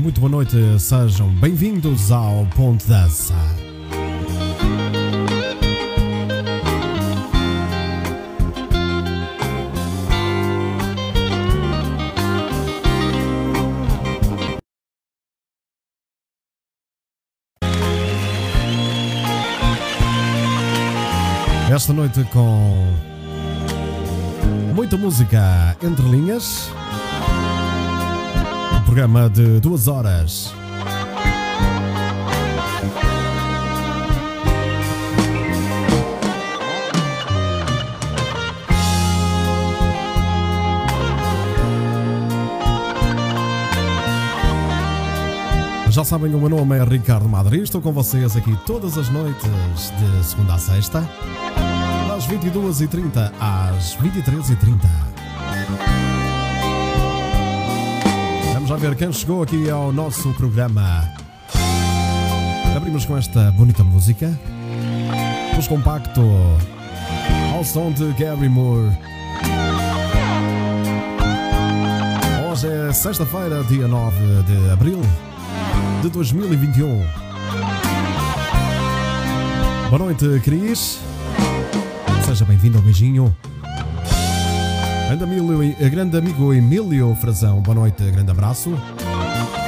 muito boa noite, sejam bem-vindos ao Ponte Dança. Esta noite com muita música entre linhas. Programa de duas horas. Já sabem, o meu nome é Ricardo Madri. Estou com vocês aqui todas as noites, de segunda a sexta, das 22h30 às 23h30. Ver quem chegou aqui ao nosso programa. Abrimos com esta bonita música. Os compacto ao som de Gary Moore. Hoje é sexta-feira, dia 9 de abril de 2021. Boa noite, Cris. Seja bem-vindo ao beijinho. Grande, Emílio, grande amigo Emílio Frazão, boa noite, grande abraço.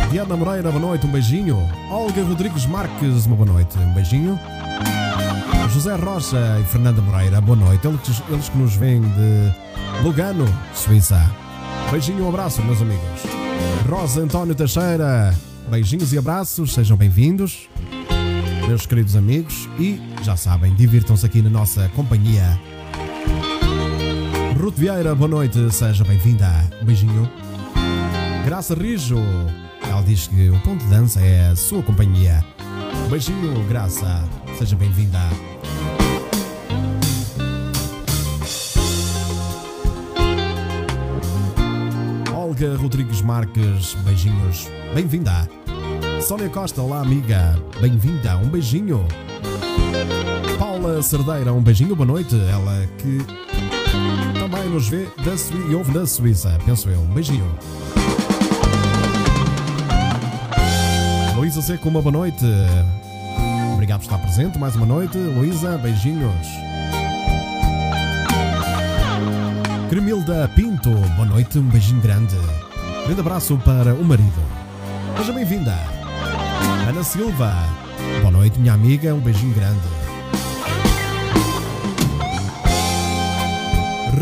Diana Moreira, boa noite, um beijinho. Olga Rodrigues Marques, uma boa noite, um beijinho. José Rocha e Fernanda Moreira, boa noite. Eles, eles que nos vêm de Lugano, Suíça. Beijinho, um abraço, meus amigos. Rosa António Teixeira, beijinhos e abraços, sejam bem-vindos, meus queridos amigos. E já sabem, divirtam-se aqui na nossa companhia. Ruth Vieira, boa noite, seja bem-vinda. Um beijinho. Graça Rijo, ela diz que o ponto de dança é a sua companhia. Um beijinho, Graça, seja bem-vinda. Olga Rodrigues Marques, beijinhos, bem-vinda. Sónia Costa, olá amiga, bem-vinda, um beijinho. Paula Cerdeira, um beijinho, boa noite. Ela que também nos vê da e ouve da Suíça, penso eu, um beijinho. Luísa Seco, uma boa noite. Obrigado por estar presente mais uma noite. Luísa, beijinhos. Cremilda Pinto, boa noite, um beijinho grande. Grande abraço para o marido. Seja bem-vinda. Ana Silva, boa noite, minha amiga, um beijinho grande.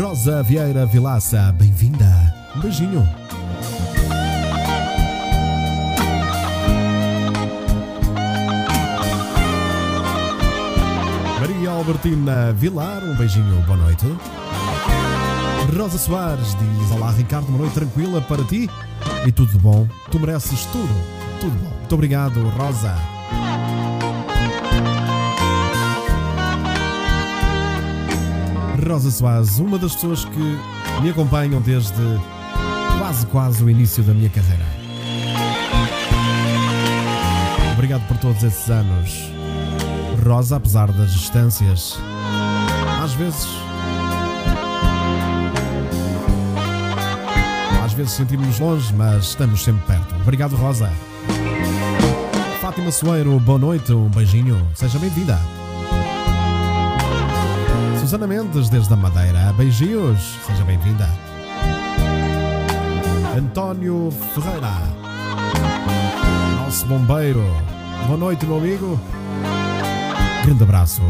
Rosa Vieira Vilaça, bem-vinda. Um beijinho. Maria Albertina Vilar, um beijinho, boa noite. Rosa Soares diz: Olá Ricardo, uma noite tranquila para ti e tudo bom. Tu mereces tudo, tudo bom. Muito obrigado, Rosa. Rosa Soares, uma das pessoas que me acompanham desde quase, quase o início da minha carreira. Obrigado por todos esses anos. Rosa, apesar das distâncias, às vezes Às vezes sentimos-nos longe, mas estamos sempre perto. Obrigado, Rosa. Fátima Soeiro, boa noite, um beijinho. Seja bem-vinda. Susana Mendes, desde a Madeira, beijinhos. Seja bem-vinda. António Ferreira, nosso bombeiro. Boa noite, meu amigo. Grande abraço.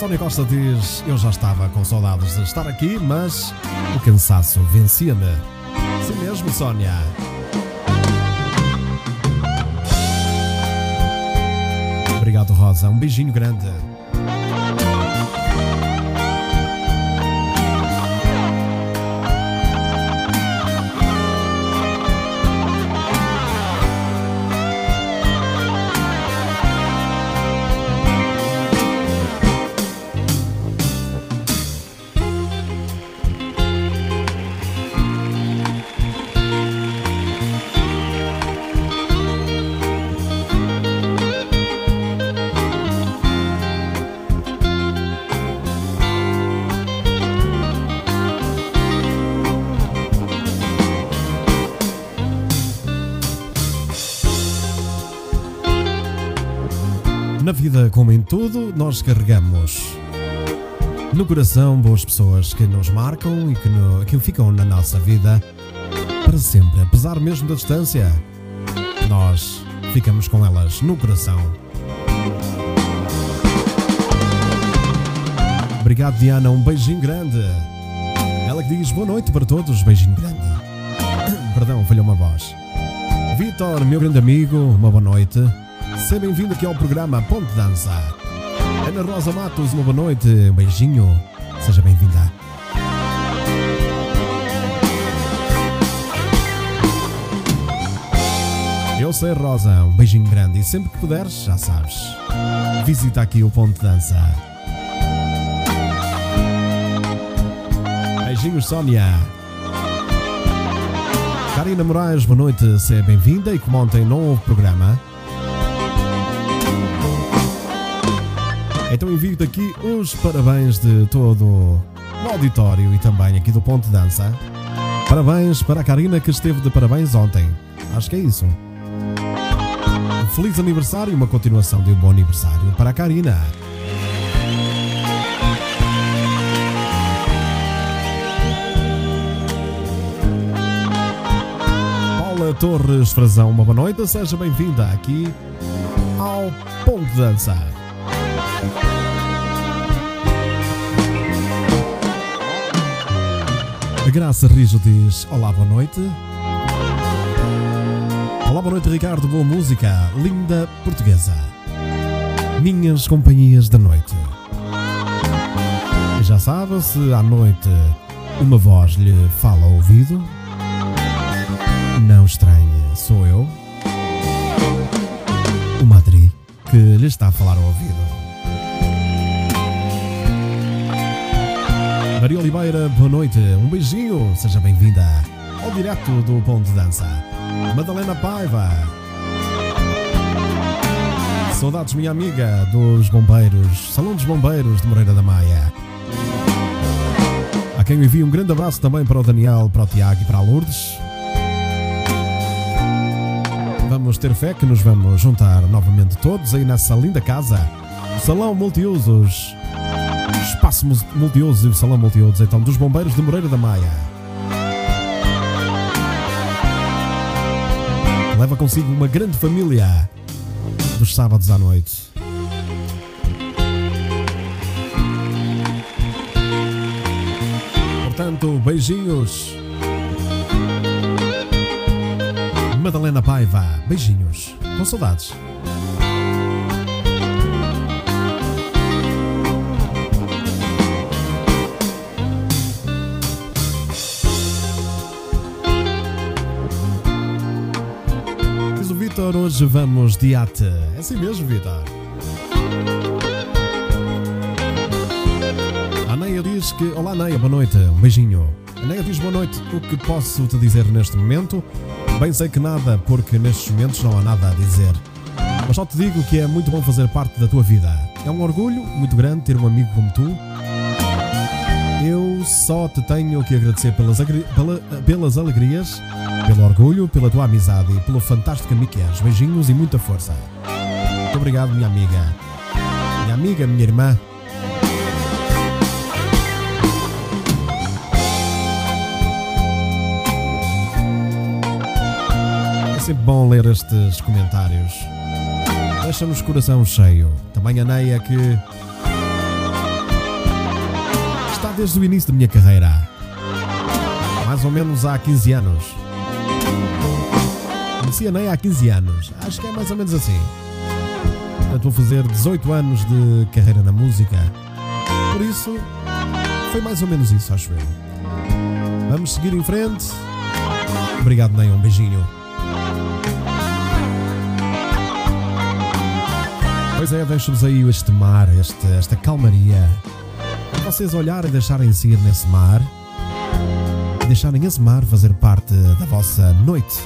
Sónia Costa diz: Eu já estava com saudades de estar aqui, mas o cansaço vencia-me. Sim mesmo, Sónia. Obrigado, Rosa. Um beijinho grande. Na vida, como em tudo, nós carregamos no coração boas pessoas que nos marcam e que, no, que ficam na nossa vida para sempre, apesar mesmo da distância. Nós ficamos com elas no coração. Obrigado, Diana. Um beijinho grande. Ela que diz boa noite para todos. Beijinho grande. Perdão, falhou uma voz. Vitor, meu grande amigo, uma boa noite. Seja bem-vindo aqui ao programa Ponte Dança. Ana Rosa Matos, uma boa noite. Um beijinho. Seja bem-vinda. Eu sei, Rosa. Um beijinho grande. E sempre que puderes, já sabes. Visita aqui o Ponte Dança. Beijinhos, Sónia. Karina Moraes, boa noite, seja bem-vinda e como ontem não houve programa. Então envio-te aqui os parabéns de todo o auditório e também aqui do Ponte Dança. Parabéns para a Karina que esteve de parabéns ontem. Acho que é isso. Feliz aniversário e uma continuação de um bom aniversário para a Karina. Paula Torres Frazão, uma boa noite, seja bem-vinda aqui ao Ponto Dança. A Graça Rijo diz: Olá, boa noite. Olá, boa noite, Ricardo. Boa música, linda portuguesa. Minhas companhias da noite. Já sabe, se à noite uma voz lhe fala ao ouvido, não estranhe, sou eu, o Madri, que lhe está a falar ao ouvido. Maria Oliveira, boa noite, um beijinho, seja bem-vinda ao direto do Ponto de Dança. Madalena Paiva, saudades, minha amiga, dos bombeiros, Salão dos Bombeiros de Moreira da Maia. A quem eu envio um grande abraço também para o Daniel, para o Tiago e para a Lourdes. Vamos ter fé que nos vamos juntar novamente todos aí nessa linda casa, Salão Multiusos, Espaço Multiusos e o Salão Multiusos, então, dos Bombeiros de Moreira da Maia. Leva consigo uma grande família dos sábados à noite. Portanto, beijinhos. Madalena Paiva, beijinhos. Com saudades. Hoje vamos de ate. É assim mesmo, Vitor. A Neia diz que. Olá, Neia, boa noite. Um beijinho. A Neia diz boa noite. O que posso te dizer neste momento? Bem sei que nada, porque nestes momentos não há nada a dizer. Mas só te digo que é muito bom fazer parte da tua vida. É um orgulho muito grande ter um amigo como tu. Eu só te tenho que agradecer pelas, pela- pelas alegrias, pelo orgulho, pela tua amizade e pelo fantástico que és. Beijinhos e muita força. Muito obrigado, minha amiga. Minha amiga, minha irmã. É sempre bom ler estes comentários. Deixa-nos coração cheio. Também a Neia que está desde o início da minha carreira. Mais ou menos há 15 anos. Conheci a Neia há 15 anos. Acho que é mais ou menos assim. Portanto, vou fazer 18 anos de carreira na música. Por isso, foi mais ou menos isso, acho eu. Vamos seguir em frente. Obrigado, Neia. Um beijinho. Pois é, deixo-vos aí este mar, este, esta calmaria. Vocês olharem e deixarem-se ir nesse mar. Deixarem esse mar fazer parte da vossa noite.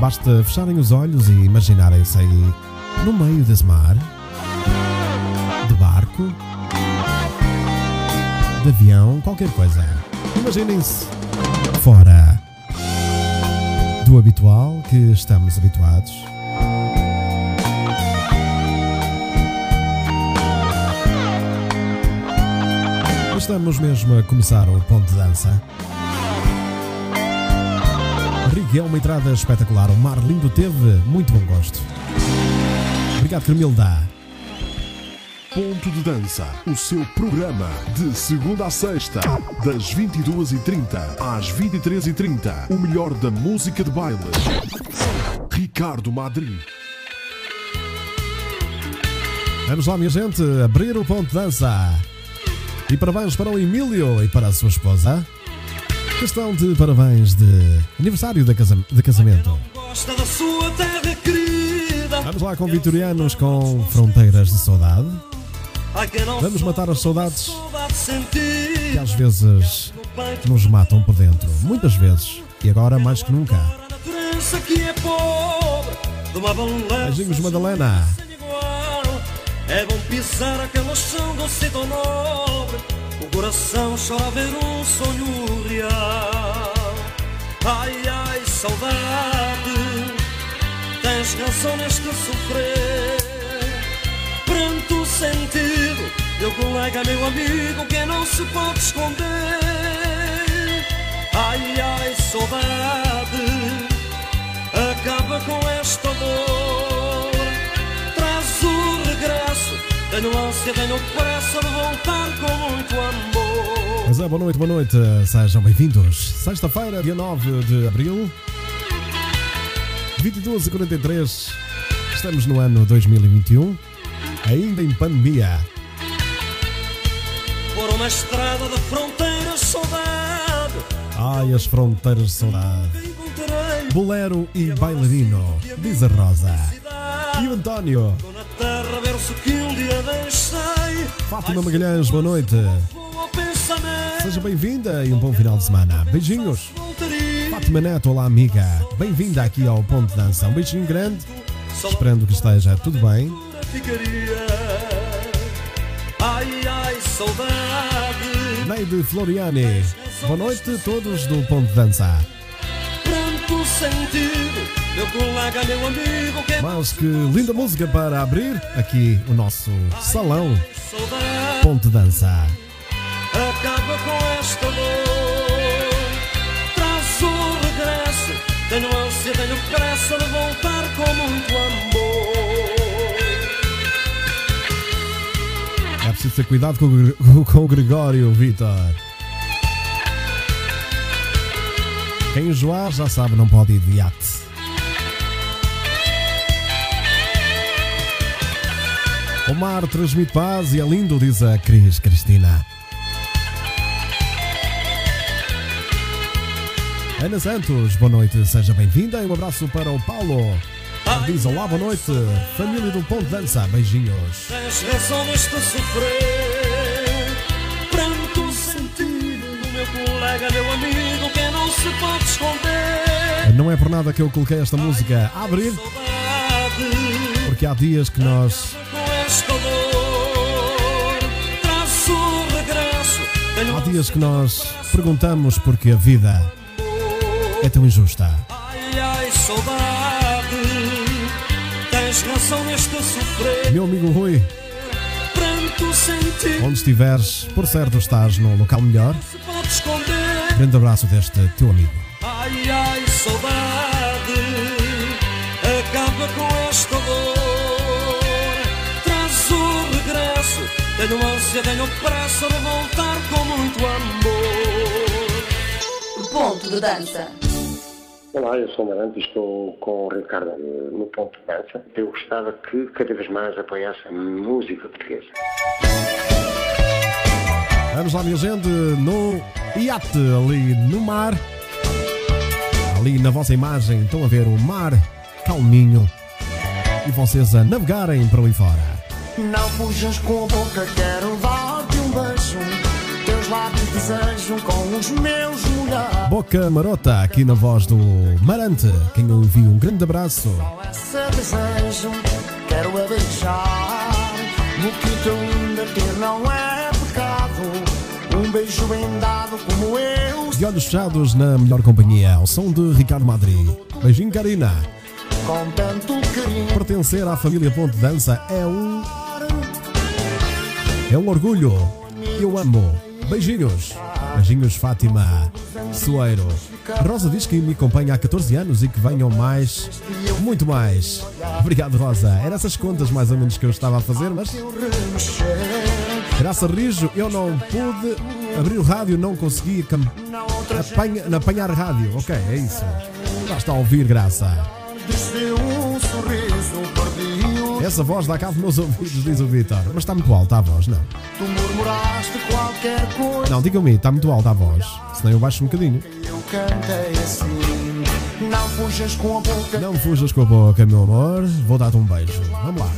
Basta fecharem os olhos e imaginarem-se aí no meio desse mar, de barco, de avião, qualquer coisa. Imaginem-se fora do habitual que estamos habituados. Estamos mesmo a começar o ponto de dança. Rick é uma entrada espetacular. O mar lindo teve muito bom gosto. Obrigado, Carmilda. Ponto de Dança, o seu programa de segunda a sexta, das 22h30 às 23h30. O melhor da música de baile. Ricardo Madri. Vamos lá, minha gente, abrir o ponto de dança. E parabéns para o Emílio e para a sua esposa. Questão de parabéns de aniversário de, casam de casamento. Gosta da sua terra querida. Vamos lá com vitorianos com fronteiras de saudade. Vamos matar as saudades que às vezes nos matam por dentro. Muitas vezes. E agora mais que nunca. a natureza É bom pisar aquela chão doce tão nobre. O coração chora ver um sonho real. Ai, ai, saudade. Tens razão neste sofrer. Pranto sentido, meu colega, meu amigo, que não se pode esconder. Ai, ai, saudade, acaba com esta dor. Ânsia, tenho pressa de voltar com muito amor. Mas é, boa noite, boa noite. Sejam bem-vindos. Sexta-feira, dia 9 de abril, 22h43. Estamos no ano 2021, ainda em pandemia. Por uma estrada de fronteiras, saudade, Ai, as fronteiras de saudade. Bolero e bailarino, diz a Rosa. E o António. Fátima Magalhães, boa noite. Seja bem-vinda e um bom final de semana. Beijinhos. Fátima Neto, olá amiga. Bem-vinda aqui ao Ponto de Dança. Um beijinho grande. Esperando que esteja tudo bem. Ai, ai, saudade. Neide Floriani. Boa noite a todos do Ponto de Dança. Pranto sentido, meu colega, meu amigo, que é Mas que linda música para abrir aqui o nosso salão. Ponto de Dança. Acaba com esta dor. Traz o regresso. Tenho ânsia, tenho pressa de voltar com muito amor. É preciso ter cuidado com com o Gregório, Vitor. Quem enjoar já sabe, não pode ir de iate. O mar transmite paz e é lindo, diz a Cris Cristina. Ana Santos, boa noite, seja bem-vinda e um abraço para o Paulo. Ele Diz olá, boa noite, família do Ponto de Dança, beijinhos. Tens razão neste sofrer. Pranto sentido do meu colega, meu amigo, que não se pode esconder. Não é por nada que eu coloquei esta música a abrir, porque há dias que nós Há dias que nós perguntamos porque a vida é tão injusta. Meu amigo Rui, onde estiveres, por certo estás no local melhor. Grande abraço deste teu amigo. Ai, ai, saudade. Tenho ânsia, tenho pressa de voltar com muito amor. Ponto de dança. Olá, eu sou o Marante e estou com o Ricardo eh, no ponto de dança. Eu gostava que cada vez mais apoiasse a música portuguesa. Vamos lá, minha gente, no iate ali no mar. Ali na vossa imagem estão a ver o mar calminho e vocês a navegarem para ali fora. Não fujas com a boca, quero dar-te um beijo. Teus lábios desejam com os meus molhar. Boca Marota, aqui na voz do Marante, quem envio um grande abraço. Só esse desejo, quero a beijar. No que teu linda ter não é pecado. Um beijo bem dado como eu De olhos fechados na melhor companhia, ao som de Ricardo Madri. Beijinho, Karina. Com tanto carinho. Pertencer à família Ponte Dança é um. É um orgulho. Eu amo. Beijinhos. Beijinhos, Fátima. Soeiro. A Rosa diz que me acompanha há 14 anos e que venham mais. Muito mais. Obrigado, Rosa. Eram essas contas mais ou menos que eu estava a fazer, mas. Graças a Rijo, eu não pude abrir o rádio, não consegui cam... apanha... apanhar rádio. Ok, é isso. Basta ouvir, graça. Essa voz dá cabo nos meus ouvidos, diz o Vitor. Mas está muito alta a voz, não? Tu murmuraste qualquer coisa. Não, digam-me, está muito alta a voz. Senão eu baixo um bocadinho. Eu cantei assim. Não fujas com a boca. Não fujas com a boca, meu amor. Vou dar-te um beijo. Vamos lá.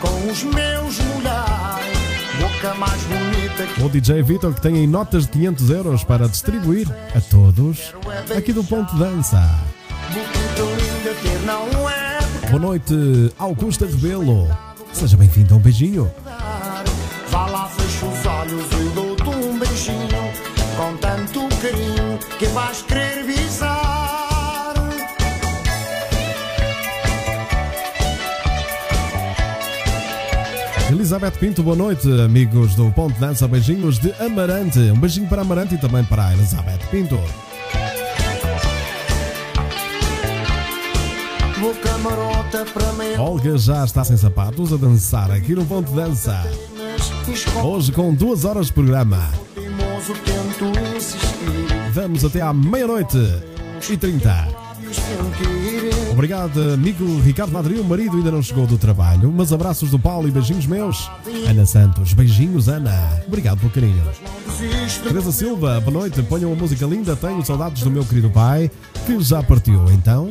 Com os meus molhares. Boca mais bonita que O DJ Vitor que tem aí notas de 500 euros para distribuir a todos aqui do Ponto Dança. boquita linda ter não é Boa noite, Augusta Rebelo. Seja bem-vindo a um beijinho. Vá lá, fecha os olhos e dou-te um beijinho. Com tanto carinho que vais querer visar. Elizabeth Pinto, boa noite, amigos do Ponto Dança. Beijinhos de Amarante. Um beijinho para Amarante e também para Elizabeth Pinto. Para mim. Olga já está sem sapatos a dançar aqui no Ponto Dança. Hoje com duas horas de programa. Vamos até à meia-noite e trinta. Obrigado, amigo Ricardo Madrid. O marido ainda não chegou do trabalho, mas abraços do Paulo e beijinhos meus. Ana Santos, beijinhos, Ana. Obrigado pelo carinho. Teresa Silva, boa noite. Ponham uma música linda. Tenho saudades do meu querido pai, que já partiu. Então,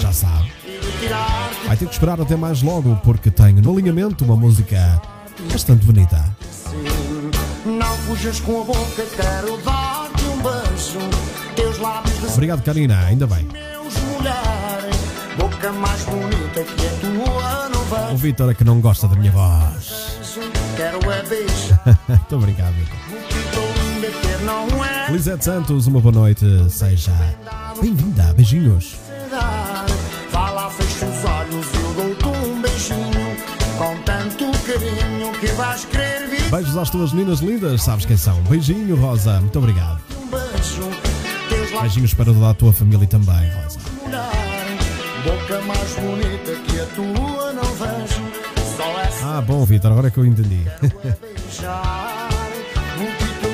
já sabe. Vai ter que esperar até mais logo, porque tenho no alinhamento uma música bastante bonita. Não fujas com a boca, quero dar-te um beijo. Teus lábios de Obrigado, Karina. Ainda bem. Boca mais bonita que a tua, não O. Vitor é que não gosta da minha voz. Quero é beijo. A brincar, Vitor. É Lisete Santos, uma boa noite. Seja bem-vinda. Beijinhos. Vais querer vir. Beijos às tuas meninas lindas, sabes quem são. Beijinho, Rosa. Muito obrigado. Um beijo. Beijinhos para toda a tua família também, Rosa. Boca mais bonita que a tua não vejo. Ah, bom, Vitor, agora é que eu entendi.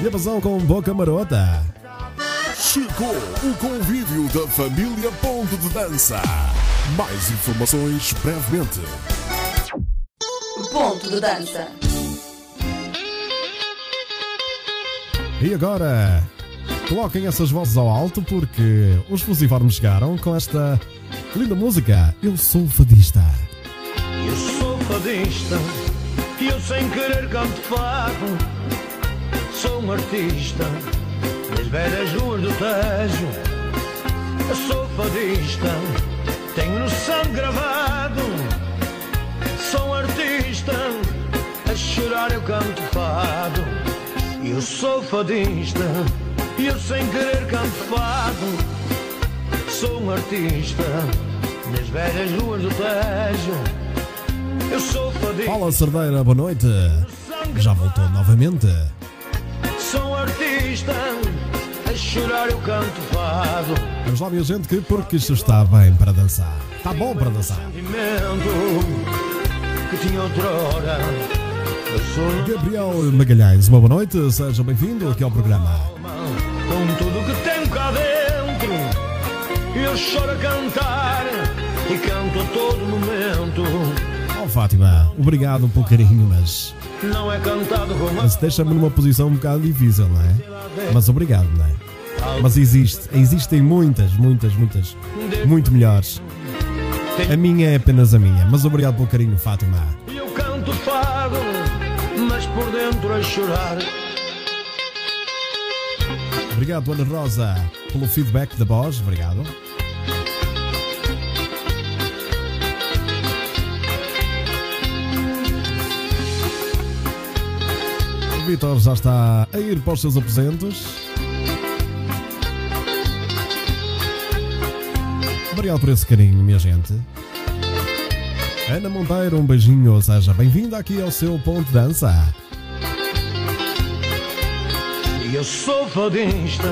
E razão com boca marota. Chegou o convívio da família Ponto de Dança. Mais informações brevemente. Ponto de dança. E agora, coloquem essas vozes ao alto porque os fusiformes chegaram com esta linda música. Eu sou fadista. Eu sou fadista e eu sem querer canto fado. Sou um artista das velhas ruas do Tejo. Eu sou fadista, tenho no sangue gravado. Sou um artista, a chorar eu canto fado. Eu sou fadista e eu sem querer canto fado. Sou um artista nas velhas ruas do Tejo. Eu sou fadista, Paula Cerdeira, boa noite. Já voltou novamente. sou um artista. A chorar eu canto fado. Vamos lá, minha gente, que porque isto está bem para dançar. Está bom para dançar. Sentimento que tinha outrora. Eu sou Gabriel Magalhães, uma boa noite. Seja bem-vindo aqui ao programa. com tudo que tenho cá dentro. Eu choro a cantar e canto a todo momento. Oh, Fátima, obrigado pelo carinho, mas, Não é cantado com mas deixa-me numa posição um bocado difícil, não é? Mas obrigado, não é? Mas existe, existem muitas, muitas, muitas, muito melhores. A minha é apenas a minha, mas obrigado pelo carinho, Fátima. Eu canto fado, mas por dentro a chorar. Obrigado, Ana Rosa, pelo feedback da voz. Obrigado. O Vitor já está a ir para os seus aposentos. Obrigado por esse carinho, minha gente. Ana Monteiro, um beijinho, seja bem-vinda aqui ao seu ponto dança. Eu sou fadista,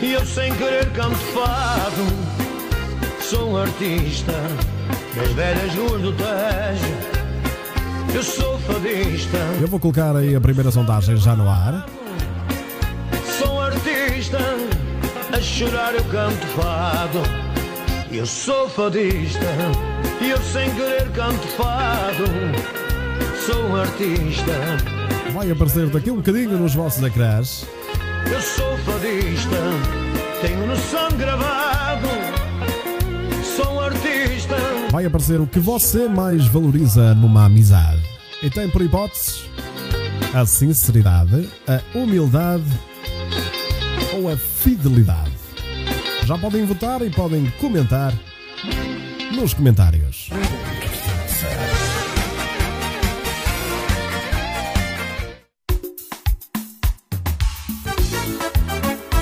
e eu sem querer canto fado. Sou um artista das velhas ruas do Tejo. Eu sou fadista, Eu vou colocar aí a primeira sondagem já no ar. sou um artista, a chorar eu canto fado. Eu sou fadista, e eu sem querer canto fado. Sou um artista, Vai aparecer daqui um bocadinho nos vossos ecrãs. eu sou fadista, tenho no sangue gravado. Sou um artista. Vai aparecer o que você mais valoriza numa amizade. E tem por hipóteses a sinceridade, a humildade ou a fidelidade. Já podem votar e podem comentar nos comentários.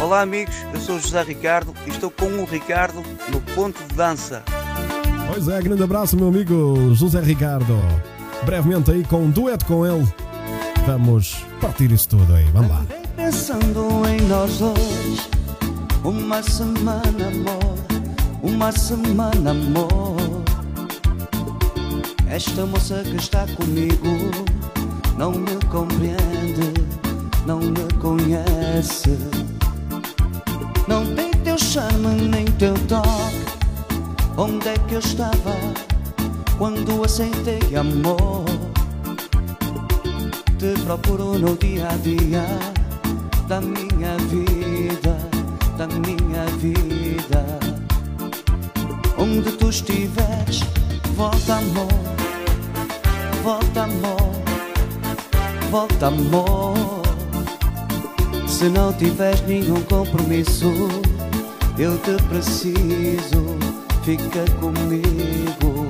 Olá amigos, eu sou José Ricardo e estou com o Ricardo no ponto de dança. Pois é, grande abraço, meu amigo José Ricardo. Brevemente aí com um dueto com ele. Vamos partir isso tudo aí, vamos lá. Andei pensando em nós dois Uma semana, amor. Uma semana, amor. Esta moça que está comigo Não me compreende Não me conhece. Não tem teu charme nem teu toque. Onde é que eu estava Quando aceitei amor? Te procuro no dia a dia da minha vida, da minha vida. Onde tu estiveres, volta amor, volta amor, volta amor. Se não tiveres nenhum compromisso, eu te preciso, fica comigo.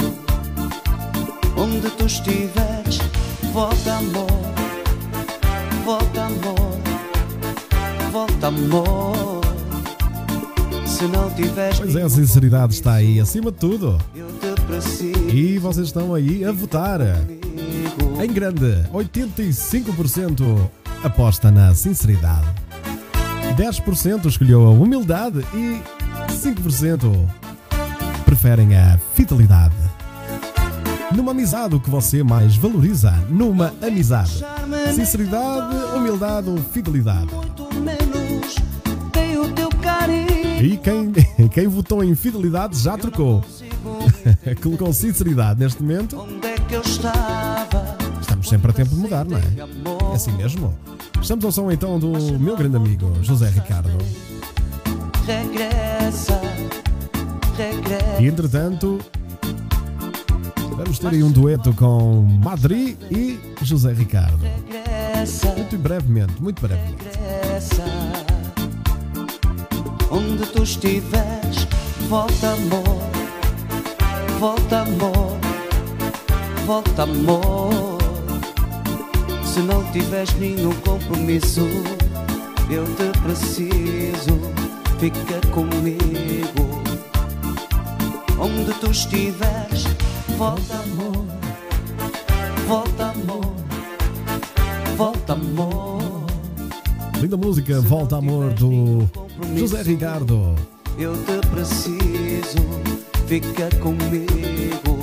Onde tu estiveres, volta amor, volta amor, volta amor. Pois é, a sinceridade está aí acima de tudo. E vocês estão aí a votar. Em grande, 85% aposta na sinceridade. 10% escolheu a humildade e 5% preferem a fidelidade. Numa amizade, o que você mais valoriza numa amizade? Sinceridade, humildade ou fidelidade? E quem, quem votou em fidelidade já trocou. Colocou sinceridade neste momento. Onde é que eu estava? Estamos sempre a tempo de mudar, não é? É assim mesmo. Estamos ao som então do meu grande amigo José Ricardo. Regressa, regressa. E entretanto, vamos ter aí um dueto com Madri e José Ricardo. Muito brevemente, muito brevemente. Onde tu estiveres, volta amor, volta amor, volta amor. Se não tiveres nenhum compromisso, eu te preciso, fica comigo. Onde tu estiveres, volta amor, volta amor, volta amor. Linda música, Volta Amor do José Ricardo. Eu te preciso, fica comigo.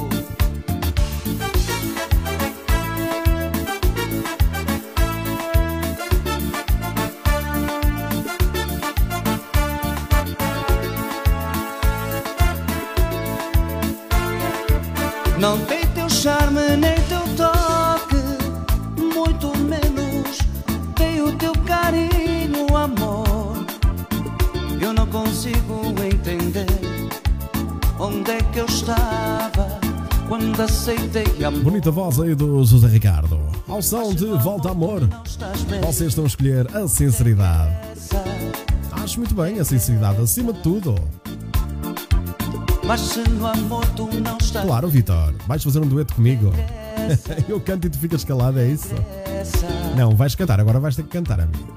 Bonita voz aí do José Ricardo. Ao som de Volta Amor, vocês estão a escolher a sinceridade. Acho muito bem a sinceridade acima de tudo. mas se no amor tu não estás Claro, Vitor, vais fazer um dueto comigo. Eu canto e tu ficas calado, é isso? Não, vais cantar, agora vais ter que cantar, amigo.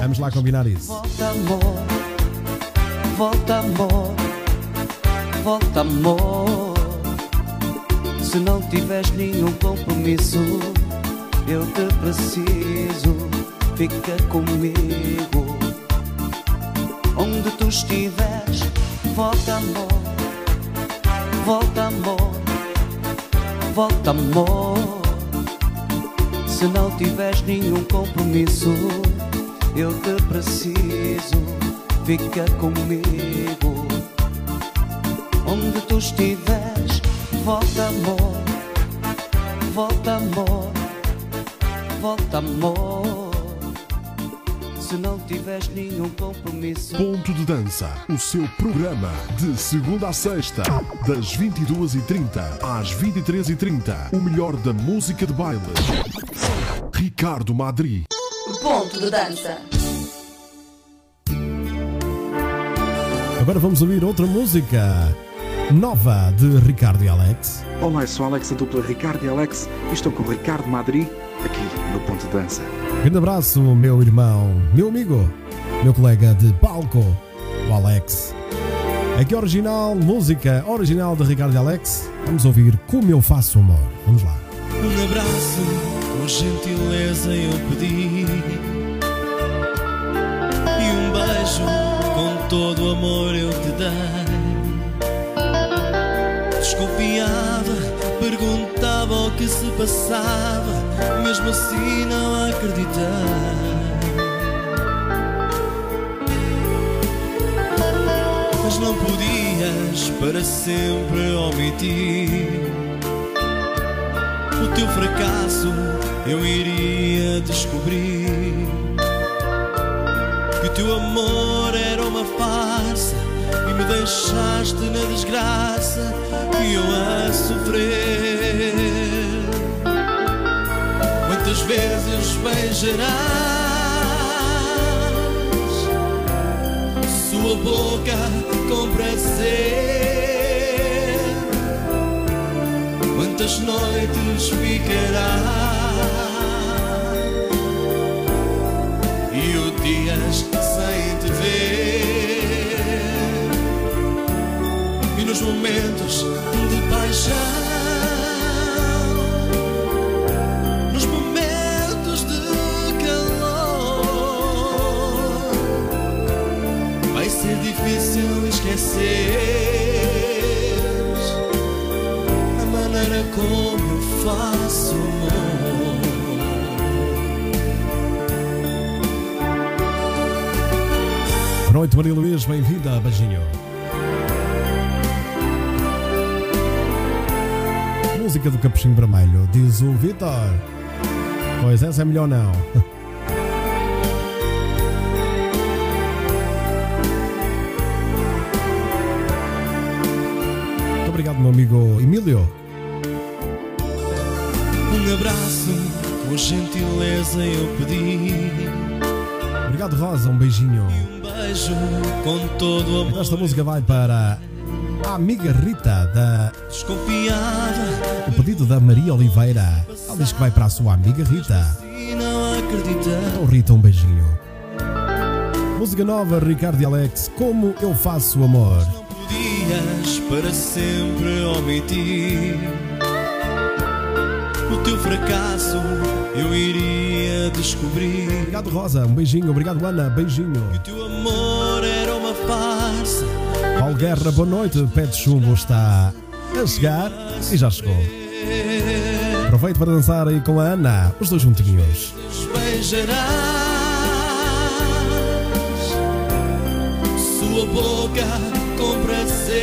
Vamos lá combinar isso. Volta amor, volta amor, volta amor. Se não tiveres nenhum compromisso, eu te preciso, fica comigo. Onde tu estiveres, volta amor, volta amor, volta amor. Se não tiveres nenhum compromisso, eu te preciso, fica comigo. Onde tu estiveres, volta amor, volta amor, volta amor. Se não tiveres nenhum compromisso. Ponto de Dança, o seu programa de segunda a sexta, das 22h30 às 23h30. O melhor da música de baile. Ricardo Madri. Ponto de dança. Agora vamos ouvir outra música nova de Ricardo e Alex. Olá, eu sou Alex, a dupla Ricardo e Alex, e estou com o Ricardo Madri, aqui no Ponto de Dança. Grande abraço, meu irmão, meu amigo, meu colega de palco, o Alex. Aqui original, música original de Ricardo e Alex. Vamos ouvir Como Eu Faço Amor. Vamos lá. Um abraço, com gentileza eu pedi. E um beijo, com todo o amor eu te dei. Desconfiava, perguntava o que se passava, mesmo assim não acreditei. Mas não podias para sempre omitir o teu fracasso eu iria descobrir que o teu amor era uma farsa me deixaste na desgraça e eu a sofrer. Quantas vezes beijarás sua boca com prazer? quantas noites ficará e o dias sem te ver nos momentos de paixão nos momentos de calor vai ser difícil esquecer maneira como eu faço amor. Boa noite, Maria Luís, bem-vinda, beijinho. Música do Capuchinho Vermelho, diz o Vitor. Pois essa é melhor não. Muito obrigado, meu amigo Emílio. Um abraço, com gentileza eu pedi. Obrigado, Rosa, um beijinho. Um beijo com todo o amor. Esta música vai para a amiga Rita. Desconfiada. O pedido da Maria Oliveira. Ela diz que vai para a sua amiga Rita. E. Então, Rita, um beijinho. Música nova, Ricardo e Alex. Como eu faço amor. Não podias para sempre omitir o teu fracasso eu iria descobrir. Obrigado, Rosa. Um beijinho. Obrigado, Ana. Beijinho. Que o teu amor era uma farsa. Paulo Guerra, boa noite. Pé de chumbo está a chegar e já chegou. Aproveito para dançar aí com a Ana, os dois juntinhos. Beijarás sua boca com prazer.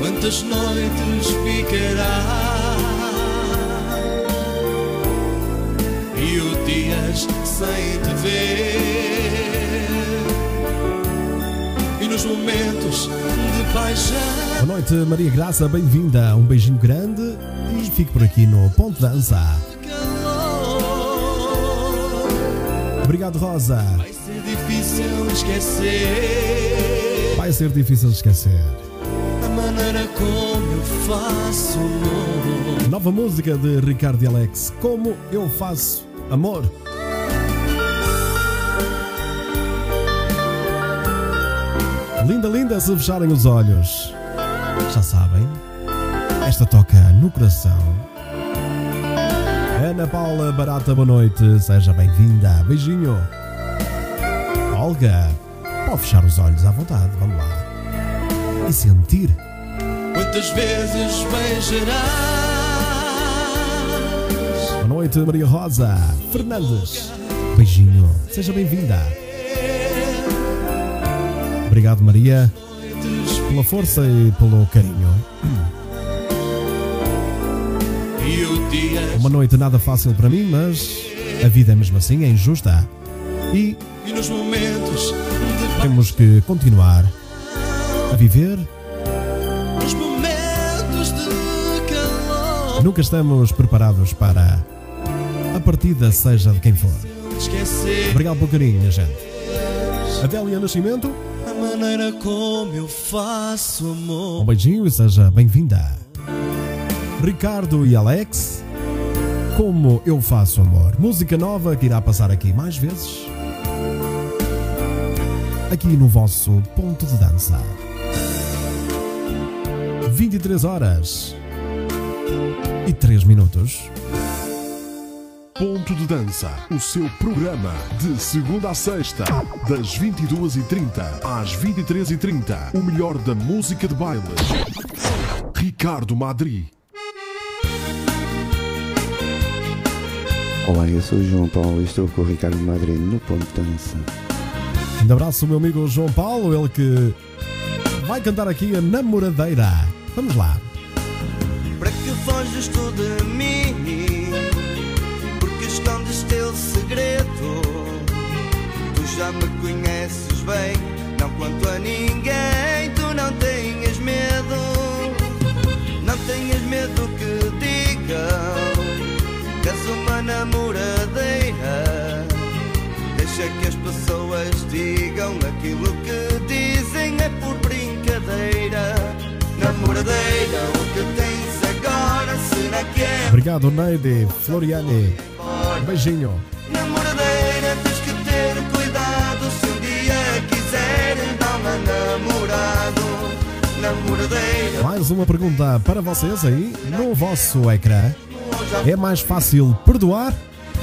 Quantas noites ficará e o dias sem te ver e nos momentos de paixão. Boa noite, Maria Graça, bem-vinda. Um beijinho grande e fique por aqui no Ponto Dança. Obrigado, Rosa. Vai ser difícil esquecer. Vai ser difícil esquecer. A maneira como eu faço amor. Nova música de Ricardo e Alex. Como eu faço amor. Linda, linda, se fecharem os olhos. Já sabem, esta toca no coração. Ana Paula Barata, boa noite, seja bem-vinda. Beijinho. Olga, pode fechar os olhos à vontade, vamos lá. E sentir. Quantas vezes beijarás? Boa noite, Maria Rosa Fernandes. Beijinho, seja bem-vinda. Obrigado, Maria, pela força e pelo carinho. Uma noite nada fácil para mim, mas a vida é mesmo assim, é injusta. E temos que continuar a viver. Nunca estamos preparados para a partida, seja de quem for. Obrigado pelo carinho, minha gente. Adélia Nascimento, a maneira como eu faço um amor. beijinho e seja bem-vinda. Ricardo e Alex, como eu faço amor. Música nova que irá passar aqui mais vezes. Aqui no vosso ponto de dança. 23 horas e 3 minutos. Ponto de Dança, o seu programa de segunda a sexta, das 22h30 às 23h30. O melhor da música de baile. Ricardo Madri. Olá, eu sou o João Paulo e estou com o Ricardo Madrid no Ponto de Dança. Um abraço meu amigo João Paulo, ele que vai cantar aqui a namoradeira. Vamos lá. Para que foges tu de mim? Já me conheces bem, não conto a ninguém. Tu não tenhas medo, não tenhas medo que digam que és uma namoradeira. Deixa que as pessoas digam aquilo que dizem é por brincadeira. Namoradeira, o que tens agora será que é Obrigado, Neide Floriani. Um beijinho. namoradeira? Namorado. Namoradeira, Mais uma pergunta para vocês aí no vosso ecrã. É mais fácil perdoar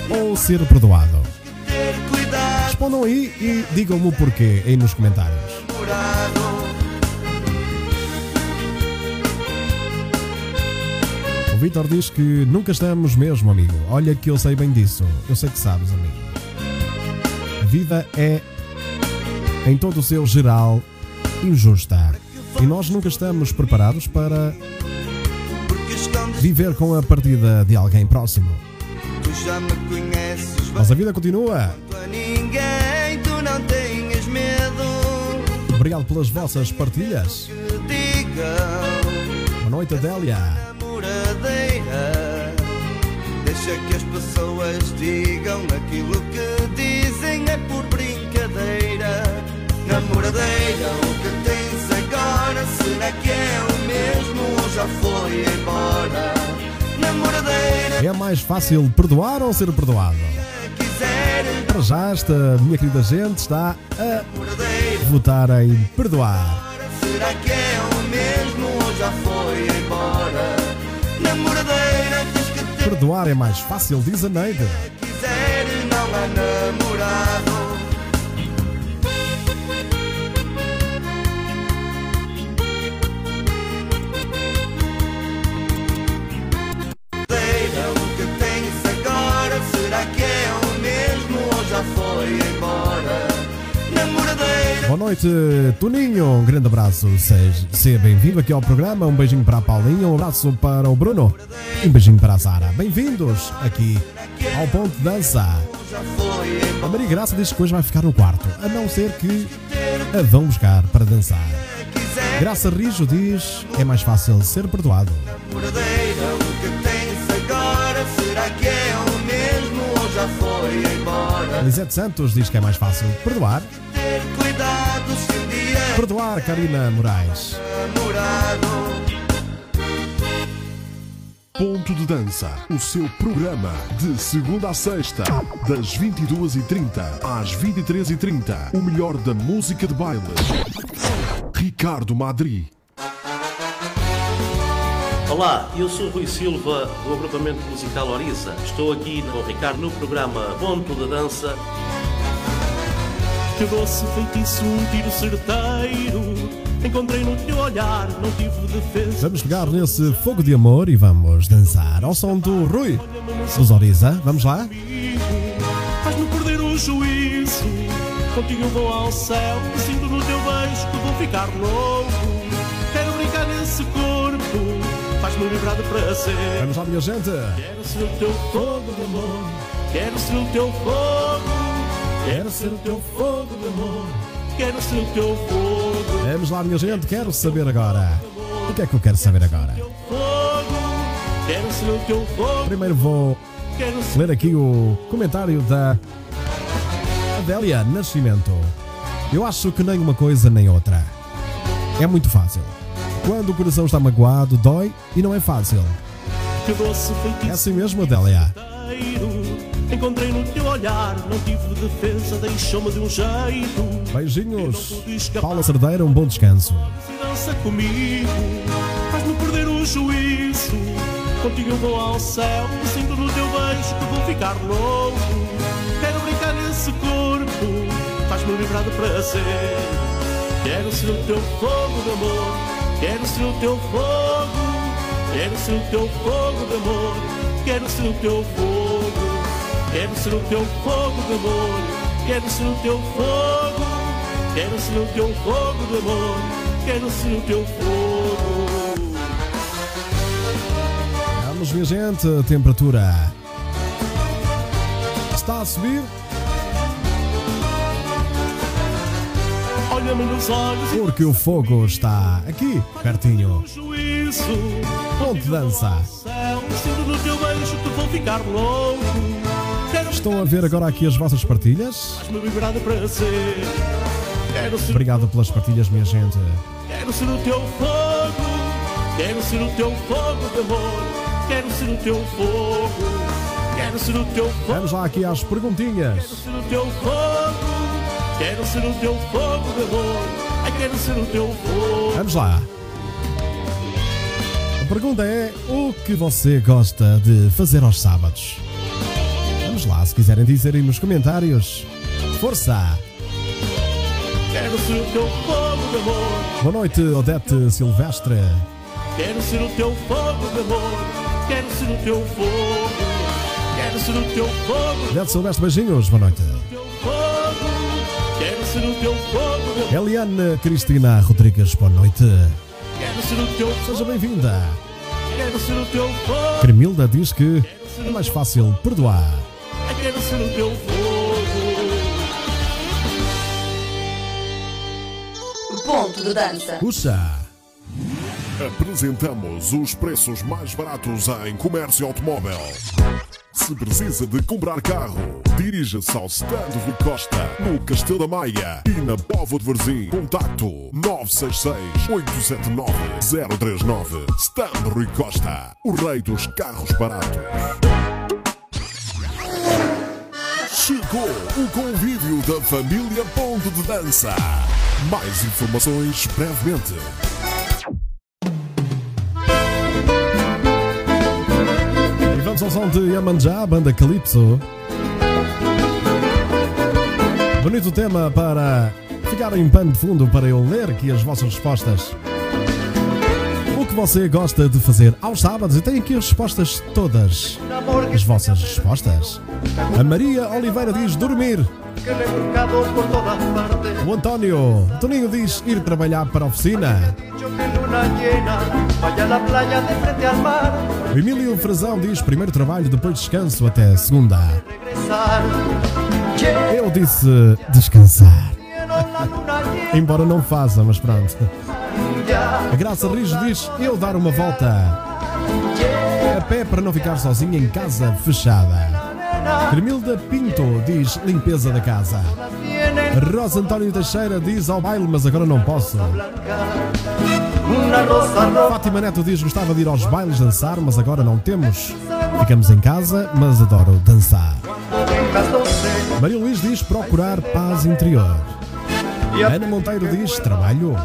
ou ser perdoado? Respondam aí e digam-me o porquê aí nos comentários. O Vitor diz que nunca estamos mesmo, amigo. Olha que eu sei bem disso. Eu sei que sabes, amigo. A vida é, em todo o seu geral, injusta. E nós nunca estamos preparados para viver com a partida de alguém próximo. Mas a vida continua. Obrigado pelas vossas partilhas. Boa noite, Adélia. Deixa que as pessoas digam aquilo que dizem é por brincadeira. Namoradeira, o que tens agora será que é o mesmo ou já foi embora? Namoradeira, É mais fácil perdoar ou ser perdoado? quiser, Para já, esta minha querida gente está a votar em perdoar. será que é o mesmo ou já foi embora? Namoradeira, tens que ter Perdoar é mais fácil, diz a Neide. quiser, não há namorado. Boa noite, Toninho. Um grande abraço. Seja, seja bem-vindo aqui ao programa. Um beijinho para a Paulinha, um abraço para o Bruno e um beijinho para a Sara. Bem-vindos aqui ao Ponto de Dança. A Maria Graça diz que hoje vai ficar no quarto, a não ser que a vão buscar para dançar. Graça Rijo diz que é mais fácil ser perdoado. Lisete Santos diz que é mais fácil perdoar. Ter cuidado se um dia Perdoar, Karina Moraes. namorado. Ponto de Dança, o seu programa de segunda a sexta, das 22h30 às 23h30. O melhor da música de baile. Ricardo Madri. Olá, eu sou Rui Silva do agrupamento musical Oriza. Estou aqui com o Ricardo no programa Ponto da Dança. Que doce feitiço, um tiro certeiro. Encontrei no teu olhar, não tive defesa. Vamos pegar nesse fogo de amor e vamos dançar ao som do Rui dos Oriza. Vamos lá? Faz-me perder o juízo. Contigo vou ao céu, sinto no teu beijo que vou ficar louco. Quero brincar nesse corpo, faz-me livrar de prazer. Vamos lá, minha gente. Quero ser o teu fogo de amor. Quero ser o teu fogo. Quero ser o teu fogo de amor. Quero ser o teu fogo. Vamos lá, minha gente. Quero saber agora. O que é que eu quero saber agora? Quero ser o teu fogo. Primeiro vou ler aqui o comentário da Adélia Nascimento. Eu acho que nem uma coisa nem outra. É muito fácil. Quando o coração está magoado, dói e não é fácil. É assim mesmo, Adélia. Encontrei no teu olhar, não tive defesa, deixou-me de um jeito. Beijinhos. Paula Cerdeira, um bom descanso. Se dança comigo, faz-me perder o juízo. Contigo eu vou ao céu, sinto no teu beijo que vou ficar louco. Quero brincar nesse corpo, faz-me livrar de prazer. Quero ser o teu fogo de amor, quero ser o teu fogo. Quero ser o teu fogo de amor, quero ser o teu fogo. Quero ser o teu fogo de amor, quero ser o teu fogo. Quero ser o teu fogo de amor, quero ser o teu fogo. Vamos, minha gente. A temperatura está a subir. Olha-me nos olhos Porque o fogo está aqui, pertinho. Ponto de dança. Sinto no teu beijo que vou ficar louco. Estão a ver agora aqui as vossas partilhas? Obrigado pelas partilhas, minha gente. quero ser o teu fogo. Quero ser o teu fogo de amor. Quero ser o teu fogo. Quero ser o teu fogo. Vamos lá aqui às perguntinhas. Quero ser o teu fogo. Quero ser o teu fogo de amor. Quero ser o teu fogo. Vamos lá. A pergunta é: o que você gosta de fazer aos sábados? Vamos lá, se quiserem dizer aí nos comentários. Força! Quero ser o teu fogo de amor. Boa noite, Odete Silvestre. Quero ser o teu fogo de amor. Quero ser o teu fogo. Quero ser o teu fogo. Odete Silvestre, beijinhos, boa noite. Quero ser o teu fogo. Eliane Cristina Rodrigues, boa noite. Quero ser o teu fogo. Seja bem-vinda. Quero ser o teu fogo. Cremilda diz que é mais fácil perdoar. Ser o teu fogo. Ponto de dança. Puxa! Apresentamos os preços mais baratos em comércio automóvel. Se precisa de comprar carro, dirija-se ao Stand Rui Costa, no Castelo da Maia e na Povo de Varzim. Contacto 966-879-039. Stand Rui Costa, o rei dos carros baratos. Chegou o convívio da família Ponto de Dança. Mais informações brevemente. E vamos ao som de Yamanjá, banda Calypso. Bonito tema para ficar em pano de fundo para eu ler aqui as vossas respostas. Você gosta de fazer aos sábados? E tem aqui as respostas todas. As vossas respostas. A Maria Oliveira diz dormir. O António, Toninho diz ir trabalhar para a oficina. O Emílio Frazão diz primeiro trabalho, depois descanso até segunda. Eu disse descansar. Embora não faça, mas pronto. A Graça Rijo diz eu dar uma volta a pé para não ficar sozinha em casa fechada. Cremilda Pinto diz limpeza da casa. Rosa António Teixeira diz ao baile, mas agora não posso. Fátima Neto diz gostava de ir aos bailes dançar, mas agora não temos. Ficamos em casa, mas adoro dançar. Maria Luís diz procurar paz interior. Ana Monteiro diz: trabalho.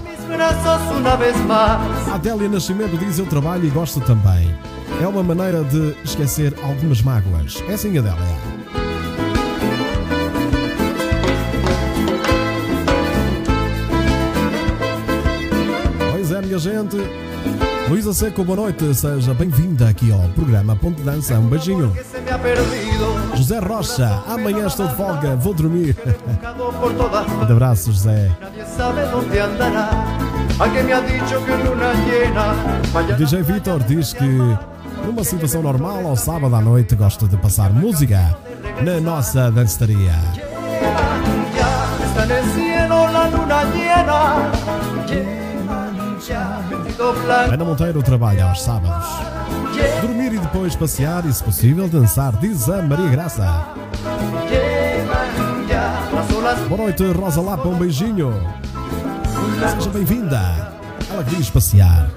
Adélia Nascimento diz: eu trabalho e gosto também. É uma maneira de esquecer algumas mágoas. É assim, Adélia. Pois é, minha gente. Luísa Seco, boa noite. Seja bem-vinda aqui ao programa Ponte Dança. Um beijinho. José Rocha, amanhã estou de folga, vou dormir. Um abraço, José. DJ Vitor diz que numa situação normal, ao sábado à noite, gosta de passar música na nossa danceteria. Ana Monteiro trabalha aos sábados. Dormir e depois passear e, se possível, dançar, diz a Maria Graça. Boa noite, Rosa Lapa, um beijinho. Seja bem-vinda. Ela diz passear.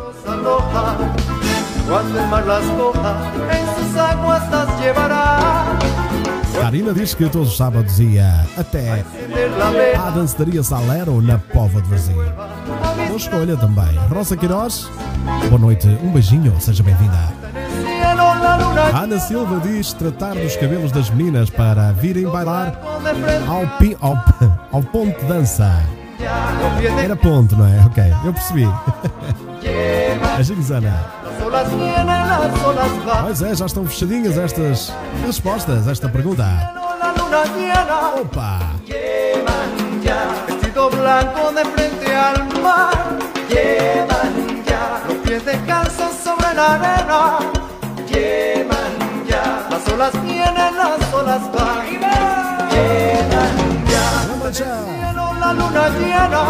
Karina diz que todos os sábados ia até à danceteria Salero na Pova de Varzim. Escolha também. Rosa Queiroz, boa noite, um beijinho, seja bem-vinda. A Ana Silva diz tratar dos cabelos das meninas para virem bailar ao, pi, ao, ao ponto de dança. Era ponto, não é? Ok, eu percebi. Beijinhos, Ana. Pois é, já estão fechadinhas estas respostas a esta pergunta. Opa! Vestido blanco de frente mar. Llevan ya los pies descalzos sobre la arena. Llevan ya las olas vienen, las olas van. Llevan ya cielo, la luna llena.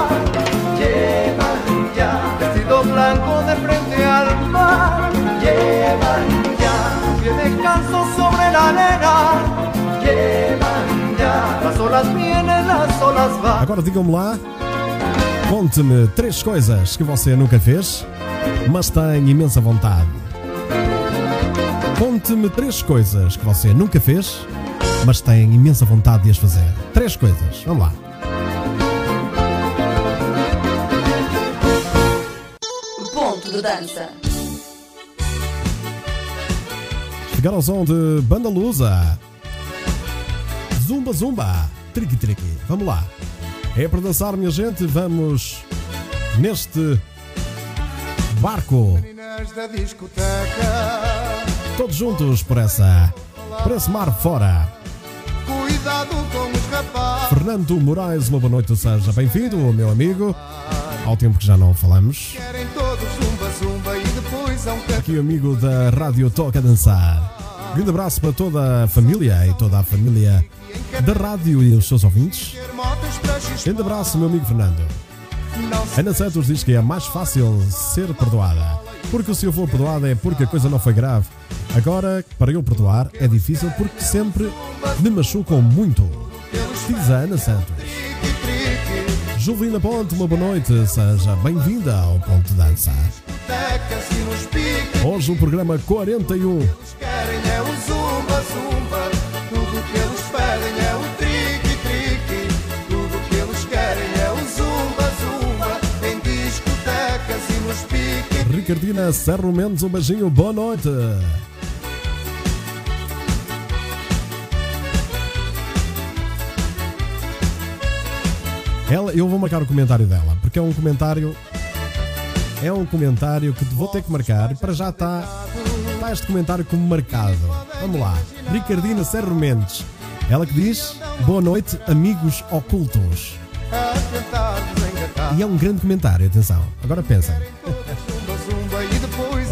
Llevan ya vestido blanco de frente al mar. Llevan ya pies descalzos sobre la arena. Llevan ya las olas vienen, las olas van. Agora digam-me lá, conte-me três coisas que você nunca fez, mas tem imensa vontade. Conte-me três coisas que você nunca fez, mas tem imensa vontade de as fazer. Três coisas, vamos lá. Ponto de dança. Chegar ao som de Banda Lusa. Zumba Zumba. Triqui Triqui. Vamos lá. É para dançar, minha gente. Vamos neste barco. Todos juntos por essa. Por esse mar fora. cuidado com os rapazes. Fernando Moraes, uma boa noite, seja bem-vindo, meu amigo. Ao tempo que já não falamos. Querem todos zumba zumba e depois um. Aqui amigo da Rádio Toca Dançar. Grande abraço para toda a família e toda a família da rádio e os seus ouvintes. Grande abraço, meu amigo Fernando. Ana Santos diz que é mais fácil ser perdoada. Porque se eu for perdoada é porque a coisa não foi grave. Agora, para eu perdoar, é difícil porque sempre me machucam muito. Diz a Ana Santos. Juvelina Ponte, uma boa noite. Seja bem-vinda ao Ponto Dança. Hoje o programa 41. Ricardina Serro Mendes, um beijinho, boa noite. Ela, eu vou marcar o comentário dela, porque é um comentário. É um comentário que vou ter que marcar. Para já está, está este comentário como marcado. Vamos lá. Ricardina Serro Mendes. Ela que diz: Boa noite, amigos ocultos. Desengatar. E é um grande comentário, atenção. Agora pensem.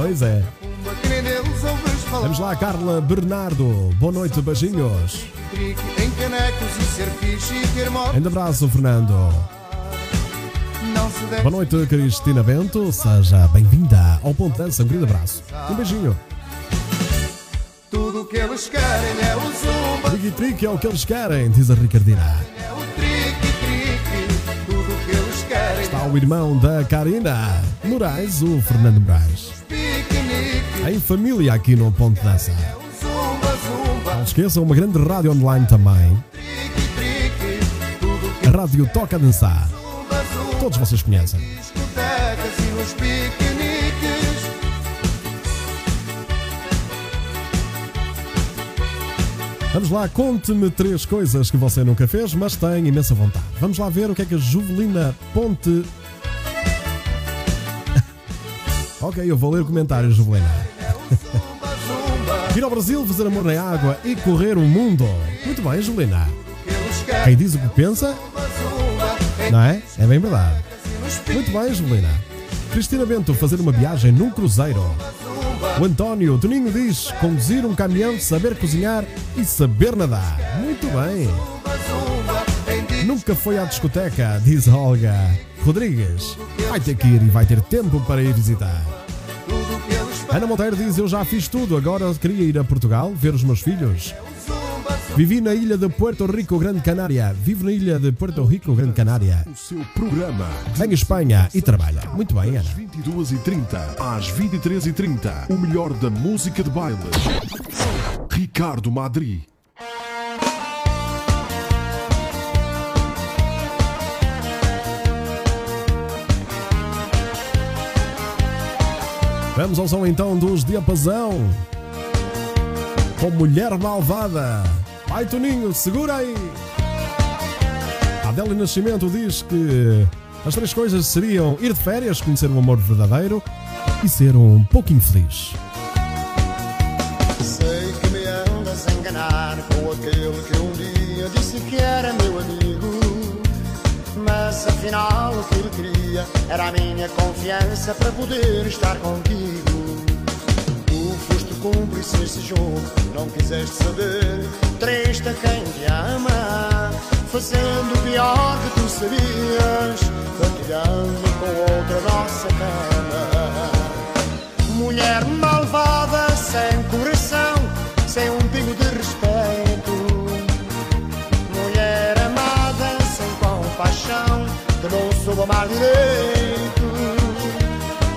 Pois é. Vamos lá, Carla Bernardo. Boa noite, beijinhos. Grande abraço, Fernando. Boa noite, Cristina Bento. Seja bem-vinda ao Ponto Dança. Um grande abraço. Um beijinho. Tudo que eles querem é o zumba, Triqui Triqui é o que eles querem, diz a Ricardina. é o trique trique. Tudo que eles querem Está o irmão da Karina Moraes, o Fernando Moraes. Em família aqui no Ponto de Dança. Não esqueçam, uma grande rádio online também. A rádio Toca Dançar. Todos vocês conhecem. Vamos lá, conte-me três coisas que você nunca fez, mas tem imensa vontade. Vamos lá ver o que é que a Juvelina Ponte. Ok, eu vou ler o comentário, Juvelina. Ir ao Brasil, fazer amor na água e correr o mundo. Muito bem, Juvelina. Quem diz o que pensa, não é? É bem verdade. Muito bem, Juvelina. Cristina Bento, fazer uma viagem num cruzeiro. O António Toninho diz conduzir um caminhão, saber cozinhar e saber nadar. Muito bem. Nunca foi à discoteca, diz Olga Rodrigues. Vai ter que ir e vai ter tempo para ir visitar. Ana Monteiro diz: Eu já fiz tudo, agora queria ir a Portugal ver os meus filhos. Vivi na ilha de Puerto Rico, Grande Canária. Vivo na ilha de Puerto Rico, Grande Canária. O seu programa Em Espanha e trabalha. Muito bem, Ana. 22h30 às 23h30. O melhor da música de baile. Ricardo Madri. Vamos ao som então dos Diapasão. Com Mulher Malvada. Vai, Toninho, segura aí. A Adélia Nascimento diz que as três coisas seriam ir de férias, conhecer um amor verdadeiro e ser um pouco infeliz. Afinal o que ele queria era a minha confiança para poder estar contigo. Tu foste cúmplice nesse jogo, não quiseste saber. Triste a quem te ama, fazendo o pior que tu sabias, partilhando com outra nossa cama. Mulher malvada, sem coração, não soube amar direito.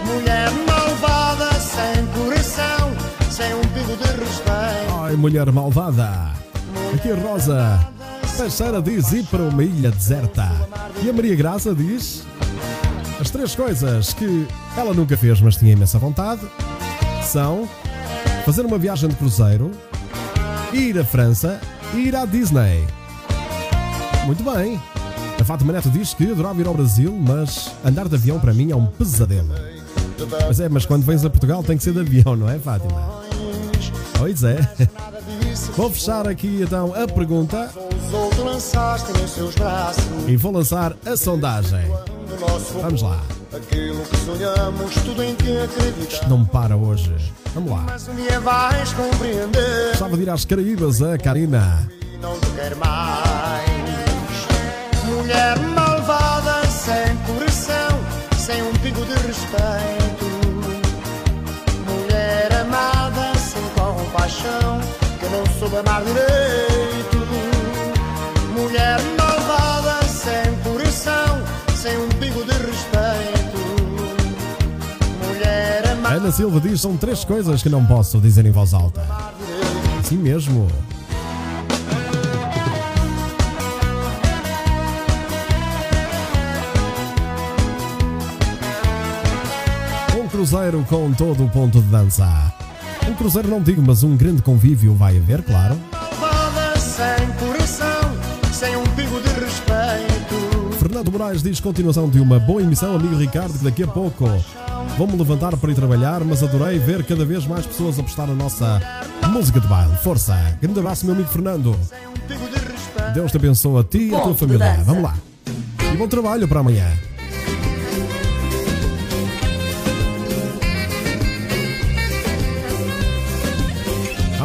Mulher malvada, sem coração, sem um pingo de respeito. Ai, mulher malvada. Aqui a Rosa Teixeira diz ir para uma ilha deserta. E a Maria Graça diz as três coisas que ela nunca fez, mas tinha imensa vontade são fazer uma viagem de cruzeiro, ir à França e ir à Disney. Muito bem. A Fátima Neto diz que adorava ir ao Brasil, mas andar de avião para mim é um pesadelo. Mas é, mas quando vens a Portugal tem que ser de avião, não é, Fátima? Pois é. Vou fechar aqui então a pergunta e vou lançar a sondagem. Vamos lá. Acreditamos. Não para hoje. Vamos lá. Mas um dia vais compreender. Gostava de ir às Caraíbas, a Karina. não te quero mais. Mulher malvada, sem coração, sem um pingo de respeito. Mulher amada, sem compaixão, que não soube amar direito. Mulher malvada, sem coração, sem um pingo de respeito. Mulher amada. Ana Silva diz: são três coisas que não posso dizer em voz alta. Sim mesmo. Cruzeiro com todo o ponto de dança. Um cruzeiro não digo, mas um grande convívio vai haver, claro. malvada, sem coração, sem um pingo de respeito. Fernando Moraes diz continuação de uma boa emissão, amigo Ricardo, que daqui a pouco vou-me levantar para ir trabalhar, mas adorei ver cada vez mais pessoas apostar na nossa música de baile. Força! Grande abraço, meu amigo Fernando. Deus te abençoe a ti e a tua família. Vamos lá. E bom trabalho para amanhã.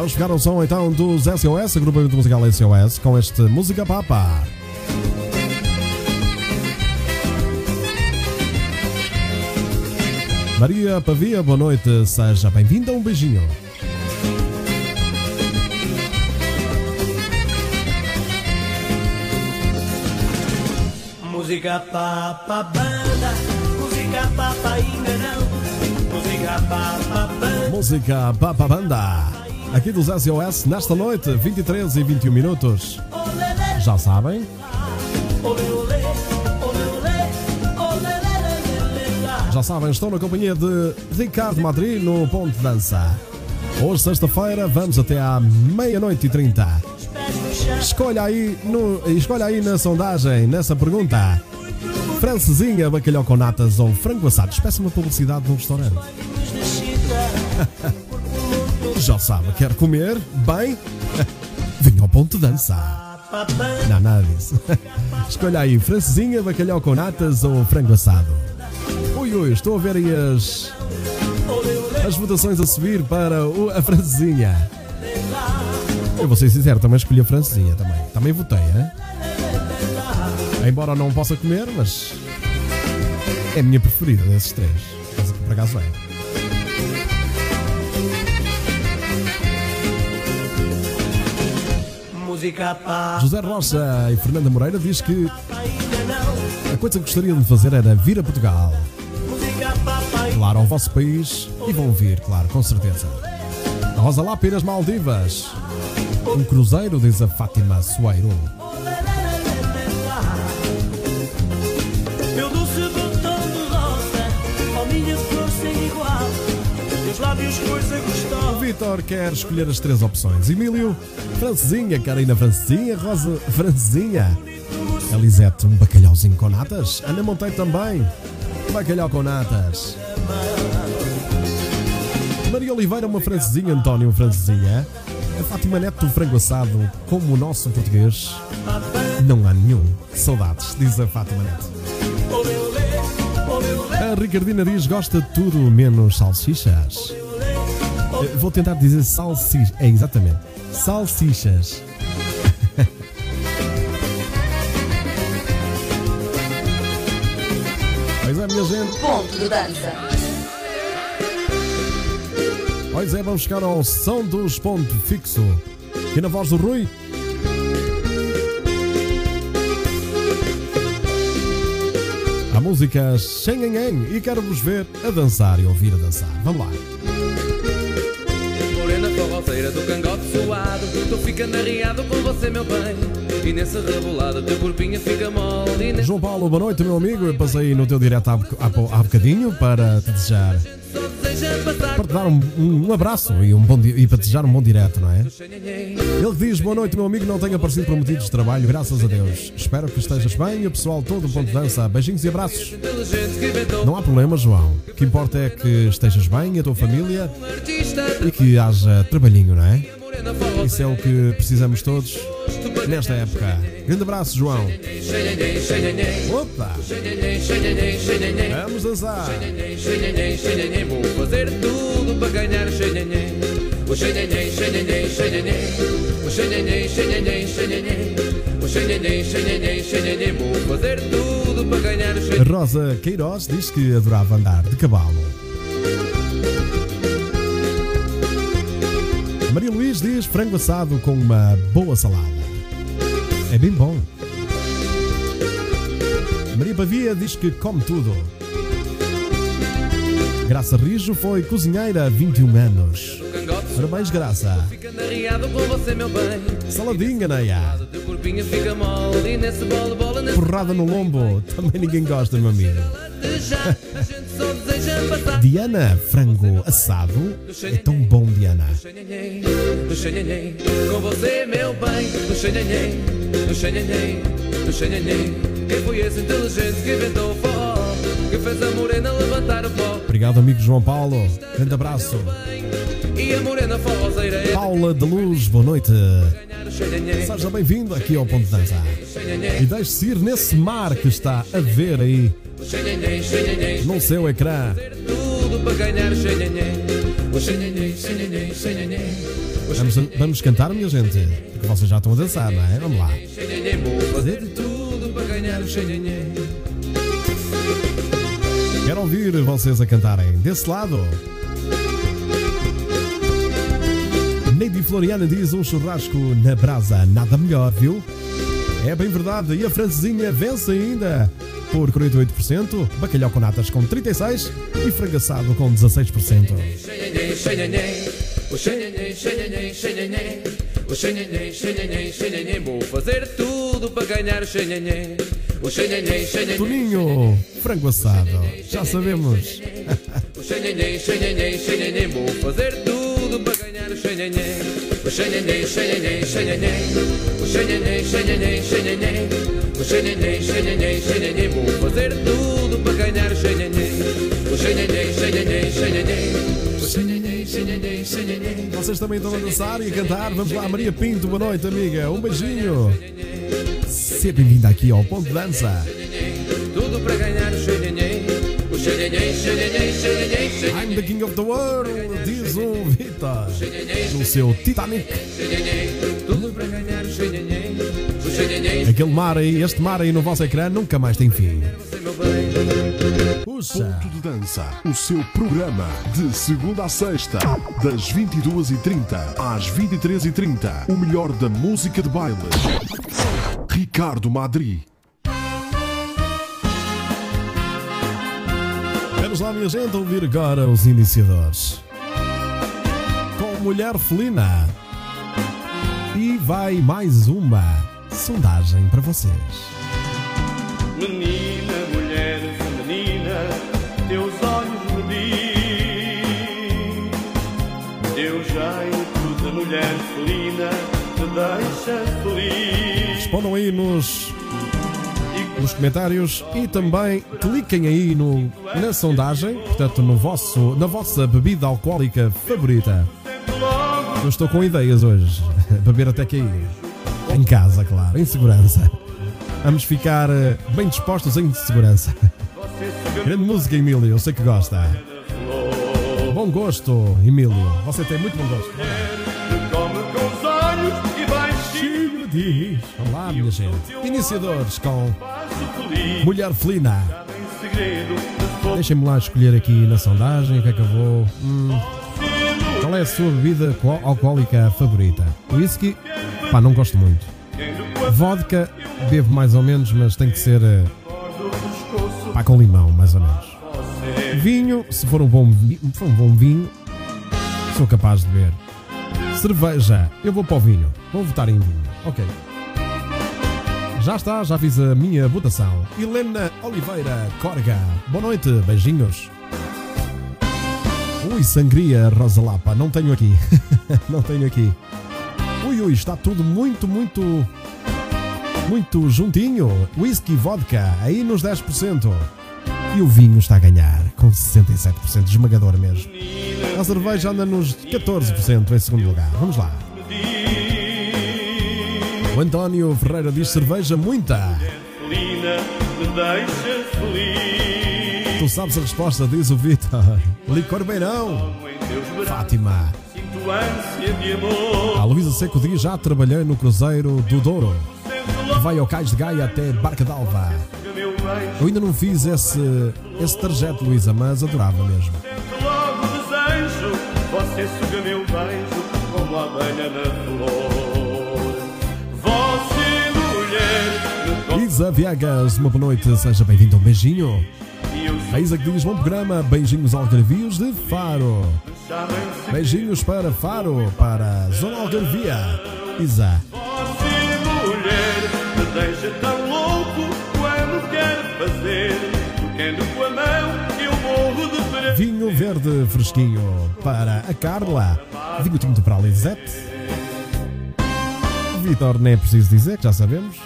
Vamos pegar o som então dos SOS, agrupamento musical SOS, com este Música Papa. Maria Pavia, boa noite, seja bem-vinda, um beijinho. Música papa banda, música papa enganão, música papa banda. Música Papa Banda. Aqui dos SOS, nesta noite, 23 e 21 minutos. Já sabem. Já sabem, estou na companhia de Ricardo Madrid no Ponto de Dança. Hoje, sexta-feira, vamos até à meia-noite e trinta. Escolha aí, no, escolha aí na sondagem, nessa pergunta. Francesinha, bacalhau com natas ou frango assado? Espécie uma publicidade de um restaurante. Já sabe, quer comer bem? Venha ao ponto de dança. Não, nada disso. Escolha aí, francesinha, bacalhau com natas ou frango assado. Ui, ui, estou a ver aí as, as votações a subir para o- a francesinha. Eu vou ser sincero, também escolhi a francesinha também. Também votei, hein? Embora não possa comer, mas é a minha preferida desses três. Por acaso é. José Rocha e Fernanda Moreira diz que a coisa que gostariam de fazer era vir a Portugal. Claro, ao vosso país e vão vir, claro, com certeza. Rosa Lápia e as Maldivas. Um cruzeiro, diz a Fátima Soeiro. Lábios coisa gostosa. O Vitor quer escolher as três opções. Emílio, Francesinha, Carina Francesinha, Rosa Francesinha. Elisete, um bacalhauzinho com natas. Ana Monteiro também. Bacalhau com natas. Maria Oliveira, uma francesinha. António, francesinha. A Fátima Neto, um frango assado, como o nosso português. Não há nenhum. Saudades, diz a Fátima Neto. A Ricardina diz gosta de tudo menos salsichas. Eh, Vou tentar dizer salsichas. É exatamente. Salsichas. Pois é, minha gente. Ponto de dança. Pois é, vamos chegar ao som dos ponto fixo. E na voz do Rui. A música Xenhenhen e quero-vos ver a dançar e ouvir a dançar. Vamos lá. Morena forroceira do cangote suado ficando arriado com você, meu bem E nesse rebolado teu corpinho fica mole nesse João Paulo, boa noite, meu amigo. Eu passei no teu direto há, há, há bocadinho para te desejar. Para te dar um, um- um abraço e, um bom, e para desejar um bom direto, não é? Ele diz: Boa noite, meu amigo. Não tenho aparecido por motivos de trabalho, graças a Deus. Espero que estejas bem e o pessoal todo do ponto de dança. Beijinhos e abraços. Não há problema, João. O que importa é que estejas bem a tua família um e que haja trabalhinho, não é? Isso é o que precisamos todos nesta época. Grande abraço, João. Opa! Vamos dançar. O O O Vou fazer tudo para ganhar xenhenhen Rosa Queiroz diz que adorava andar de cavalo. Maria Luís diz frango assado com uma boa salada. É bem bom. Maria Pavia diz que come tudo. Graça Rijo foi cozinheira há 21 anos. Parabéns, Graça. Ficando arriado com você, meu bem Saladinha, Neia. Nesse Porrada no lombo. Também ninguém gosta, meu amigo. Diana, frango assado. É tão bom, Diana. xenhenhen, no xenhenhen Com você, meu bem No xenhenhen, no xenhenhen, no xenhenhen Quem foi esse inteligente que inventou o forró Que fez a morena levantar o pó Obrigado, amigo João Paulo. Grande abraço. Paula de Luz, boa noite. Seja bem-vindo aqui ao Ponto de Dança. E deixe-se ir nesse mar que está a ver aí no seu ecrã. Vamos, vamos cantar, minha gente? Porque vocês já estão a dançar, não é? Vamos lá. Quero ouvir vocês a cantarem. Desse lado. Neide Floriana diz um churrasco na brasa, nada melhor, viu? É bem verdade, e a francesinha vence ainda por 48%, bacalhau com natas com 36% e frango assado com 16%. Xenhenhen, xenhenhen O xenhenhen, xenhenhen, xenhenhen Vou fazer tudo para ganhar o xenhenhen O xenhenhen, xenhenhen. Toninho, frango assado. Já sabemos. O xenhenhen, xenhenhen, xenhenhen. Vou fazer tudo para ganhar o xenhenhen. O xenhenhen, xenhenhen, xenhenhen. O xenhenhen, xenhenhen, xenhenhen. O xenhenhen, xenhenhen, xenhenhen. Vou fazer tudo para ganhar o xenhenhen. O xenhenhen, xenhenhen, xenhenhen. Vocês também estão a dançar e a cantar. Vamos lá, Maria Pinto, boa noite, amiga. Um beijinho. Seja bem-vinda aqui ao Ponto de Dança. Tudo para ganhar o xenhenhen. I'm the king of the world, diz o Vitor. No seu Titanic. Aquele mar aí, este mar aí no vosso ecrã nunca mais tem fim. Ponto de Dança, o seu programa de segunda a sexta, das 22h30 às 23h30. O melhor da música de baile. Ricardo Madri. Vamos lá, minha gente, ouvir agora os iniciadores. Com Mulher Felina. E vai mais uma sondagem para vocês. Menina, mulher feminina, teus olhos me diz Teu jeito de mulher felina te deixa feliz Respondam aí nos, nos comentários e também cliquem aí no, na sondagem, portanto, no vosso, na vossa bebida alcoólica favorita. Eu estou com ideias hoje. Beber até cair. Em casa, claro, em segurança. Vamos ficar eh, bem dispostos em segurança. Grande música, Emílio, eu sei que gosta. Bom gosto, Emílio. Você tem muito bom gosto. Olá, minha gente. Iniciadores com Mulher Felina. Deixem-me lá escolher aqui na sondagem o que é que eu vou. Hum, qual é a sua bebida alco- alcoólica favorita? Whisky? Pá, não gosto muito. Vodka, bebo mais ou menos, mas tem que ser. eh, Pá, com limão, mais ou menos. Vinho, se for um bom, for um bom vinho, sou capaz de beber. Cerveja, eu vou para o vinho. Vou votar em vinho. Ok. Já está, já fiz a minha votação. Helena Oliveira Corga. Boa noite, beijinhos. Ui, sangria Rosa Lapa. Não tenho aqui. Não tenho aqui. Ui, ui, está tudo muito, muito. Muito juntinho. Whisky, vodka, aí nos 10%. E o vinho está a ganhar, com 67%, esmagador mesmo. A cerveja anda nos 14% em segundo lugar. Vamos lá. O António Ferreira diz cerveja muita. Tu sabes a resposta, diz o Vitor. Licor beirão. Fátima. A Luísa Seco diz já trabalhei no Cruzeiro do Douro. Que vai ao Cais de Gaia até Barca d'Alva. Eu ainda não fiz esse, esse trajeto, Luísa, mas adorava mesmo. logo desejo Você suga meu beijo como a abelha na mulher me Isa Viegas, uma boa noite, seja bem-vindo. Um beijinho. e eu A Isa que diz bom programa, beijinhos algarvios de Faro. Beijinhos para Faro, para Zona Algarvia. Isa. Você mulher me deixa tão louco quando quer fazer Tocando com a mão Vinho verde fresquinho para a Carla. Vinho tinto para a Lisette. Vitor, nem é preciso dizer, que já sabemos.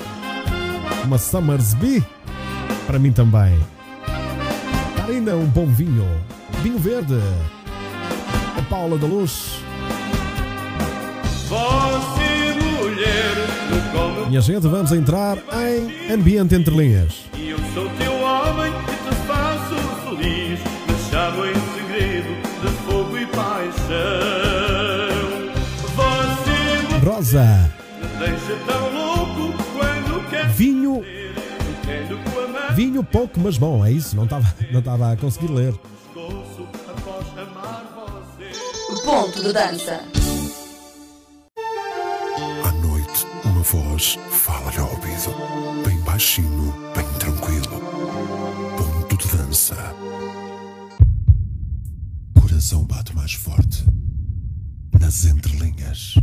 Uma Summersby. Para mim também. Karina, um bom vinho. Vinho verde. A Paula da Luz. Você mulher me come Minha gente, vamos entrar em ambiente entre linhas. E eu sou teu homem e te faço feliz Me chamo em segredo de fogo e paixão Você Rosa. me Vinho pouco, mas bom, é isso. Não estava não estava a conseguir ler. Ponto de dança. À noite, uma voz fala-lhe ao ouvido, bem baixinho, bem tranquilo. Ponto de dança. Coração bate mais forte. Nas entrelinhas.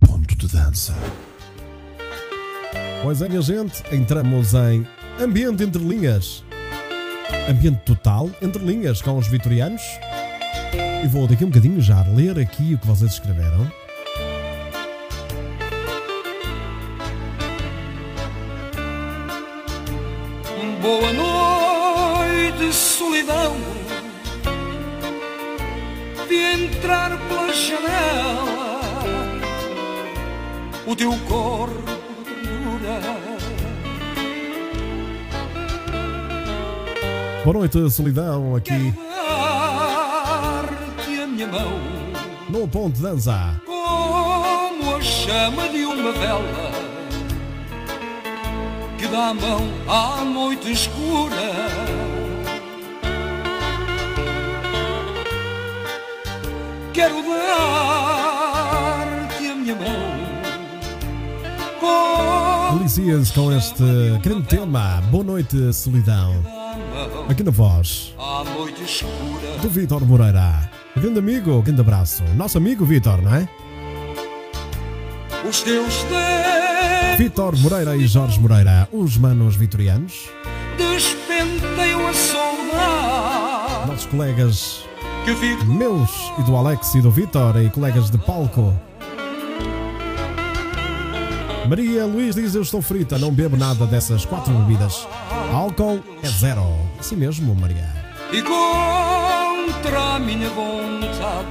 Ponto de dança. Pois é, minha gente, entramos em ambiente entre linhas. Ambiente total entre linhas com os vitorianos. E vou daqui um bocadinho já ler aqui o que vocês escreveram. Boa noite, solidão. Vi entrar pela janela o teu corpo Boa noite, solidão, aqui a minha mão no Ponto de Dança. como a chama de uma vela que dá a mão à noite escura. Quero dar-te a minha mão Delicias com este grande tema. Boa noite, solidão. Aqui na voz do Vítor Moreira. Grande amigo, grande abraço. Nosso amigo Vítor, não é? Os teus Vítor Moreira e Jorge Moreira, os manos vitorianos. despenteiam a saudade Nossos colegas meus e do Alex e do Vítor e colegas de palco. Maria Luís diz: Eu estou frita, não bebo nada dessas quatro bebidas. Álcool é zero. Assim mesmo, Maria. e contra a minha vontade.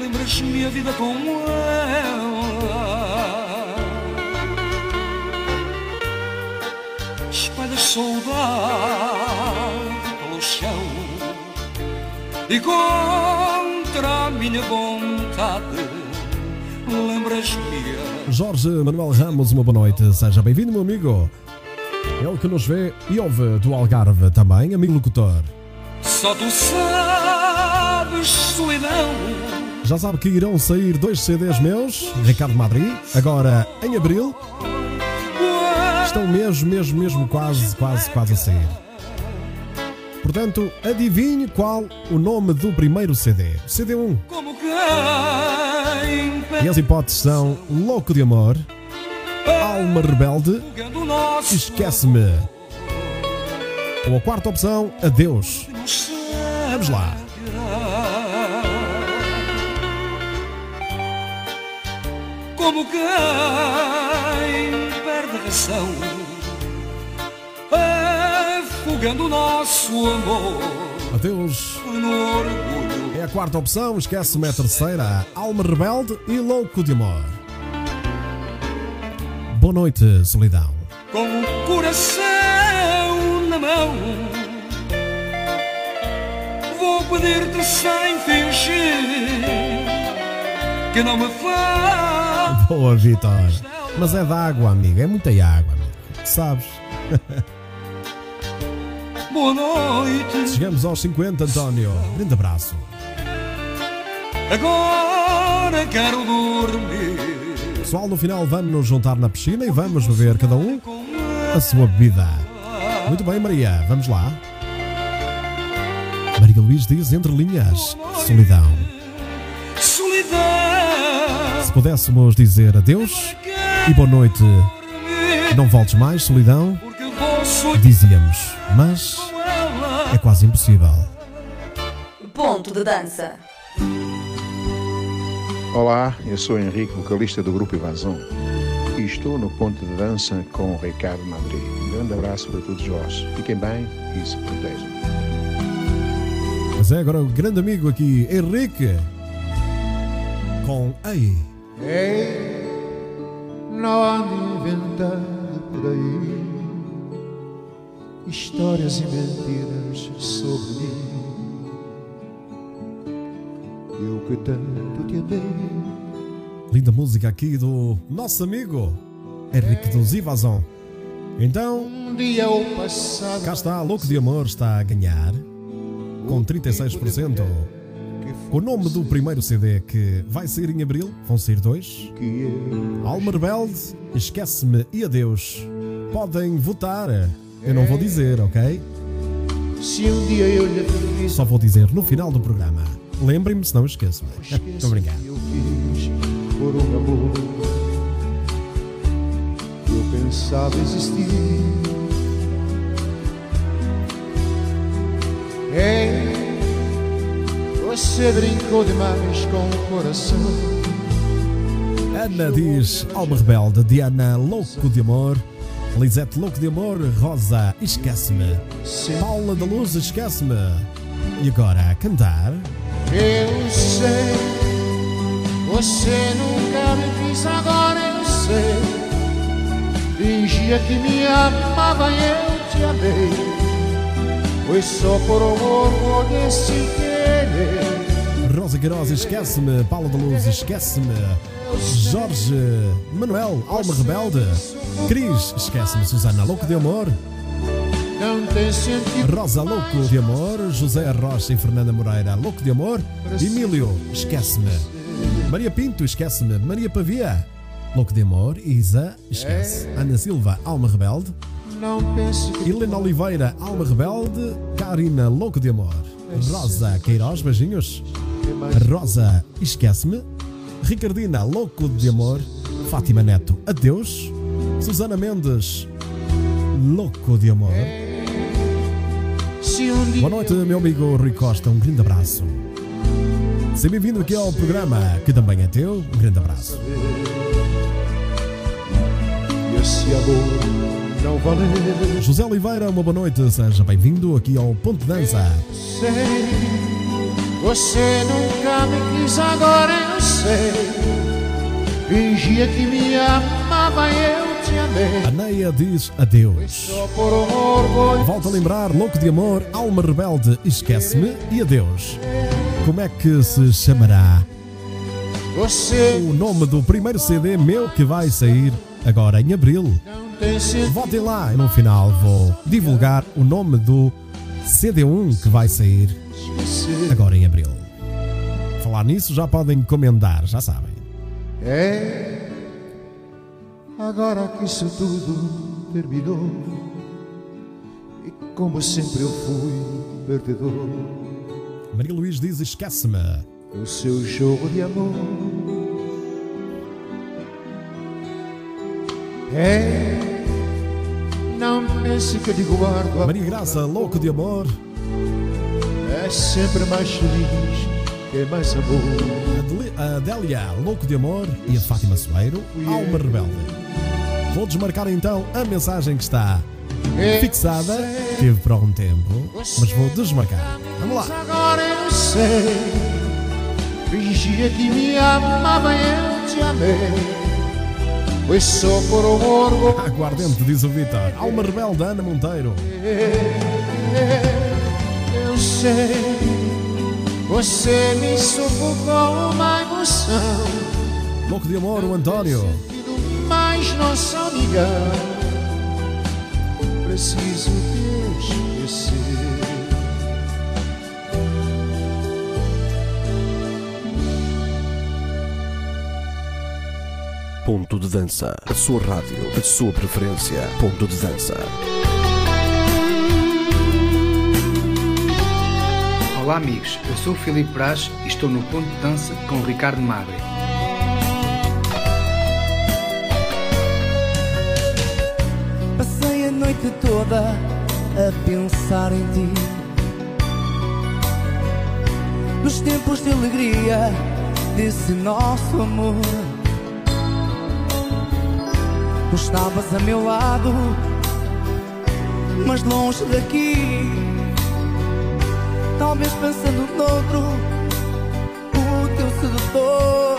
Lembras-me a vida com ela. Espalhas saudade pelo chão e contra a minha vontade. Lembras-me Jorge Manuel Ramos, uma boa noite. Seja bem-vindo, meu amigo. Ele que nos vê e ouve do Algarve também, amigo locutor. Só tu sabes, solidão. Já sabe que irão sair dois CDs meus, Ricardo Madri, agora em abril. Estão mesmo, mesmo, mesmo quase, quase, quase a sair. Portanto, adivinhe qual o nome do primeiro CD. CD1. Como quem E as hipóteses são Louco de Amor, Alma Rebelde, Esquece-me. Ou a quarta opção, Adeus. Vamos lá. Como quem perde a razão Afogando o nosso amor Adeus. É a quarta opção, esquece-me é a terceira, Alma Rebelde e Louco de Amor. Boa noite, solidão. Com o coração na mão Vou pedir-te sem fingir Que não me faz Boa, Vitor. Mas é d'água, amigo, é muita água, amigo. Sabes? Boa noite Chegamos aos 50, António. Grande abraço. Agora quero dormir Pessoal, no final vamos nos juntar na piscina e vamos beber cada um a sua bebida. Muito bem, Maria, vamos lá. Maria Luís diz entre linhas: solidão. Solidão Se pudéssemos dizer adeus e boa noite, não voltes mais, solidão, dizíamos, mas é quase impossível. Ponto de dança. Olá, eu sou Henrique, vocalista do grupo Invasão e estou no ponto de dança com o Ricardo Madrid. Um grande abraço para todos vós. Fiquem bem e se protejam. Mas é agora o grande amigo aqui, Henrique, com Ei. Ei, não ande inventando por aí histórias e mentiras sobre mim. Eu que tanto te amei. Linda música aqui do nosso amigo Henrique dos Ivazon. Então, Um dia o passado cá está, Louco de Amor está a ganhar com 36%. O nome do primeiro CD que vai sair em abril, vão sair dois. Alma Rebelde, Esquece-me e Adeus. Podem votar. Eu não vou dizer, ok? se um dia eu lhe fiz Só vou dizer no final do programa. Lembrem-me, se não esqueço. Estou brincando. eu fiz por um amor que sabe existir. Ei, você brincou demais com o coração. Ana diz Alma Rebelde, Diana Louco de Amor, Lisete Louco de Amor, Rosa Esquece-me, Paula da Luz Esquece-me. E agora a cantar. Eu sei, você nunca me quis, agora eu sei. Fingia que me amava e eu te amei. Foi só por amor, por sem querer. Rosa Queiroz Esquece-me, Paula da Luz Esquece-me, Jorge Manuel Alma Rebelde, Cris Esquece-me, Susana Louco de Amor. Rosa Louco de Amor, José Rocha e Fernanda Moreira Louco de Amor, Emílio Esquece-me, Maria Pinto Esquece-me, Maria Pavia Louco de Amor, Isa Esquece, Ana Silva Alma Rebelde, Helena Oliveira Alma Rebelde, Karina Louco de Amor, Rosa Queiroz Beijinhos, Rosa Esquece-me, Ricardina Louco de Amor, Fátima Neto Adeus, Susana Mendes Louco de Amor. Boa noite, meu amigo Rui Costa, um grande abraço. Seja bem-vindo aqui ao programa que também é teu. Um grande abraço. José Oliveira, uma boa noite, seja bem-vindo aqui ao Ponto de Dança. Você nunca me quis, agora eu sei. Fingia que me amava eu te amei. A Neia diz adeus. Volto a lembrar, louco de amor, alma rebelde, esquece-me e adeus. Como é que se chamará você o nome do primeiro CD meu que vai sair agora em abril? Votem lá e no final vou divulgar o nome do CD1 que vai sair agora em abril. Falar nisso já podem encomendar, já sabem. É, agora que isso tudo terminou, e como sempre eu fui perdedor, Maria Luís diz: esquece-me. o seu jogo de amor. É, não pense que eu digo guardo, Maria Graça, louco de amor. É sempre mais feliz, é mais amor. A Adélia, louco de amor. E a Fátima Soeiro, alma rebelde. Vou desmarcar então a mensagem que está fixada. Tive para algum tempo, mas vou desmarcar. Vamos lá. Agora eu sei, fingia que me amava eu te amei. Foi só por amor, vou Aguardente, diz o Vitor. Alma rebelde, Ana Monteiro. Eu sei, você me sufocou uma emoção. Louco de amor, o António. Mas nossa amiga, preciso te esquecer. Ponto de dança. A sua rádio, a sua preferência. Ponto de dança. Olá amigos, eu sou o Filipe Braz e estou no Ponto de Dança com o Ricardo Magre. Passei a noite toda a pensar em ti. Nos tempos de alegria desse nosso amor. Tu estavas a meu lado, mas longe daqui. Talvez pensando noutro, o teu sedutor.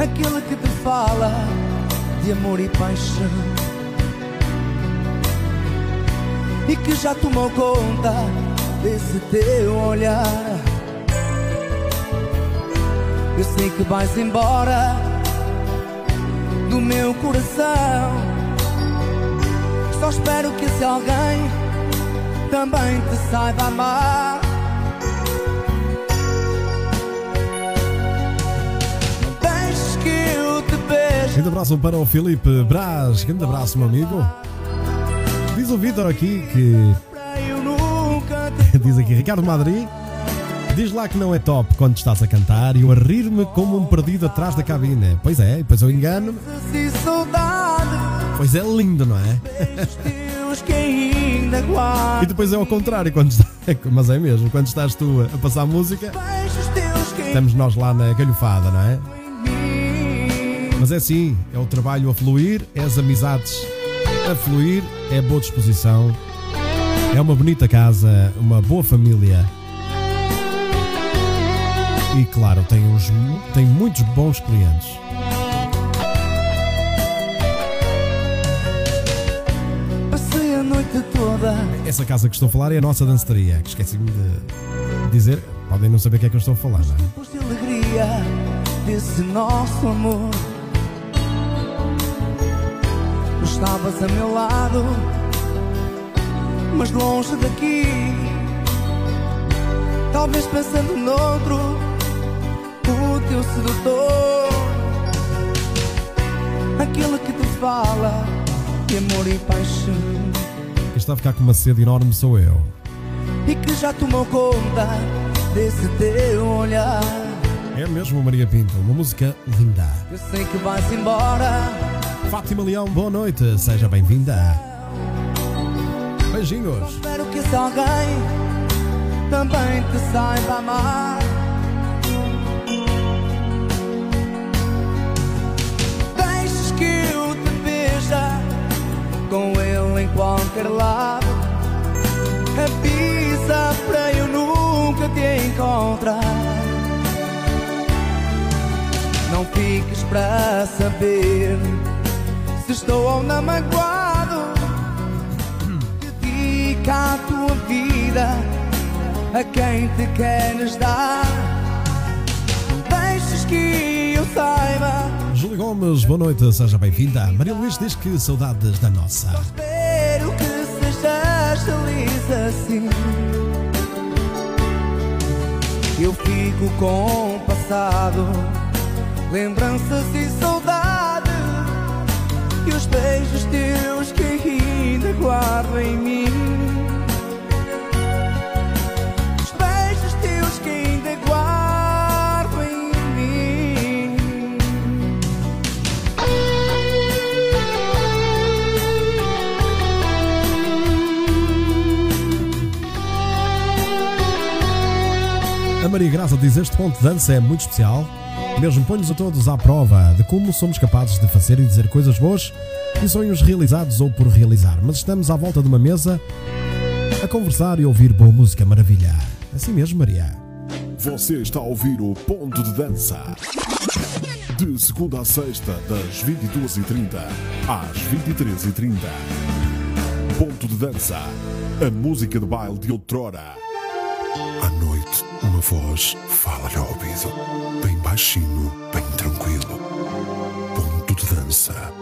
Aquele que te fala de amor e paixão e que já tomou conta desse teu olhar. Eu sei que vais embora do meu coração. Só espero que esse alguém também te saiba amar. Grande abraço para o Filipe Braz. Grande abraço, meu amigo. Diz o Vitor aqui que. Diz aqui Ricardo Madri. Diz lá que não é top quando estás a cantar e eu a rir-me como um perdido atrás da cabine. Pois é, depois eu saudade Pois é lindo, não é? Que ainda guarda E depois é ao contrário, quando está... mas é mesmo, quando estás tu a passar música, estamos nós lá na galhofada, não é? Mas é assim, é o trabalho a fluir, é as amizades a fluir, é a boa disposição, é uma bonita casa, uma boa família. E claro, tem, uns, tem muitos bons clientes. Essa casa que estou a falar é a nossa danceteria, que esqueci-me de dizer. Podem não saber o que é que eu estou a falar, não é? Tempos de alegria desse nosso amor estavas a meu lado Mas longe daqui Talvez pensando noutro O teu sedutor Aquele que te fala De amor e paixão está a ficar com uma sede enorme sou eu. E que já tomou conta Desse teu olhar É mesmo Maria Pinto, uma música linda. Eu sei que vais embora Fátima Leão, boa noite, seja bem-vinda. Beijinhos. Espero que esse alguém também te saiba amar. Deixes que eu te veja com ele em qualquer lado. Avisa para eu nunca te encontrar. Não fiques para saber se estou ou não magoado. Dedica a tua vida a quem te queres dar. Não deixes que eu saiba. Júlio Gomes, boa noite, seja bem-vinda. Maria Luís diz que saudades da nossa. Feliz assim. Eu fico com o passado, lembranças e saudade. E os beijos teus que ainda guardo em mim. Maria Graça diz este ponto de dança é muito especial. Mesmo põe-nos a todos à prova de como somos capazes de fazer e dizer coisas boas e sonhos realizados ou por realizar. Mas estamos à volta de uma mesa a conversar e ouvir boa música maravilha. Assim mesmo, Maria. Você está a ouvir o Ponto de Dança. De segunda a sexta, das 22h30 às 23h30. Ponto de Dança. A música de baile de outrora. À noite, uma voz fala-lhe ao ouvido. Bem baixinho, bem tranquilo. Ponto de Dança.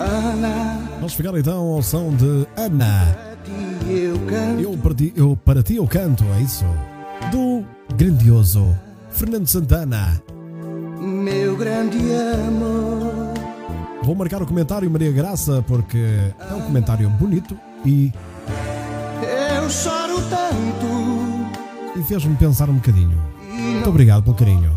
Ana, Vamos chegar então ao som de Ana. Eu canto. Eu para ti eu, para ti eu canto, é isso? Do grandioso Fernando Santana. Meu grande amor. Vou marcar o comentário Maria Graça porque é um comentário bonito e, Eu choro tanto. e fez-me pensar um bocadinho. Muito obrigado pelo carinho.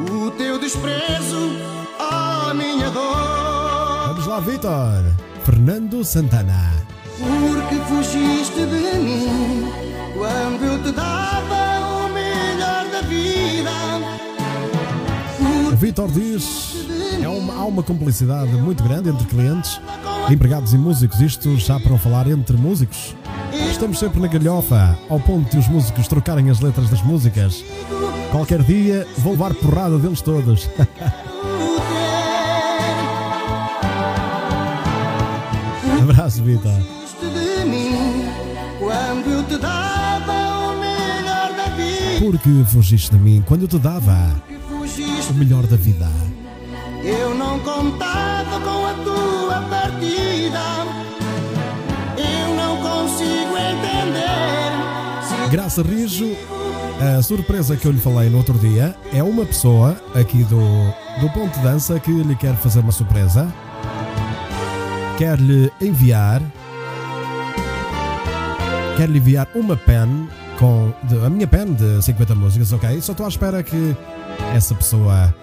O teu desprezo, a minha dor. Vamos lá, Vitor. Fernando Santana. Porque fugiste de mim quando eu te dava o melhor da vida. Vitor diz: é uma, há uma complicidade muito grande entre clientes, empregados e músicos. Isto já para falar entre músicos. Estamos sempre na galhofa, ao ponto de os músicos trocarem as letras das músicas. Qualquer dia vou levar porrada deles todos. Abraço, Vitor. Quando eu te dava o melhor da vida. Porque fugiste de mim quando eu te dava o melhor da vida. Eu não contava com a tua partida. Eu não consigo entender Graça Rijo, a surpresa que eu lhe falei no outro dia é uma pessoa aqui do, do Ponto de Dança que lhe quer fazer uma surpresa. Quer-lhe enviar. Quer-lhe enviar uma pen com. de- a minha pen de 50 músicas, ok? Só estou à espera que essa pessoa.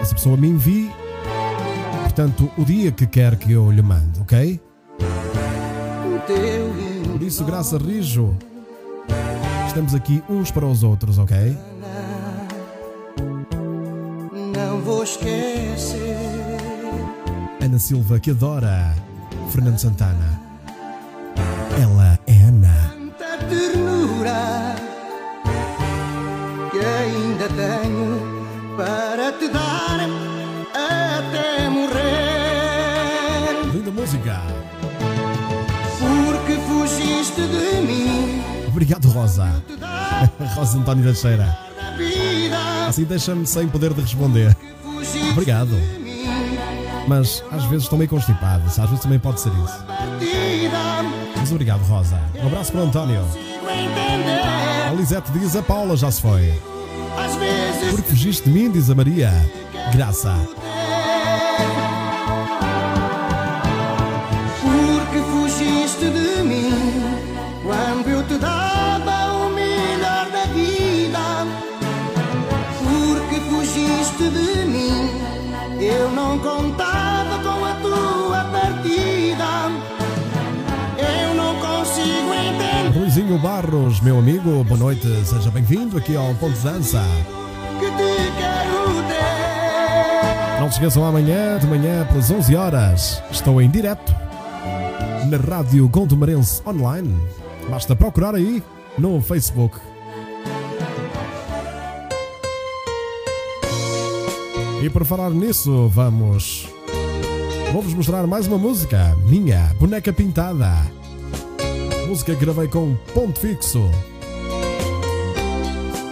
Essa pessoa me envie. Portanto, o dia que quer que eu lhe mande, ok? Por isso, Graça Rijo, estamos aqui uns para os outros, ok? Não vou esquecer Ana Silva, que adora Fernando Santana. Tenho para te dar até morrer. Linda música. Porque fugiste de mim Obrigado, Rosa. Rosa António da Cheira. Assim deixa-me sem poder de responder. Obrigado. Mas às vezes estou meio constipado, às vezes também pode ser isso. Mas obrigado, Rosa. Um abraço para o António. A Lisete diz: a Paula já se foi. Porque fugiste de mim, diz a Maria. Graça. Porque fugiste de mim quando eu te dava o melhor da vida. Porque fugiste de mim, eu não contava com a tua partida. Eu não consigo entender Luizinho Barros, meu amigo, boa noite. Seja bem-vindo aqui ao Ponto Dança. Não se esqueçam, amanhã de manhã, pelas 11 horas, estou em direto na Rádio Gondomarense Online. Basta procurar aí no Facebook. E por falar nisso, vamos. Vou-vos mostrar mais uma música minha, Boneca Pintada. Música que gravei com ponto fixo.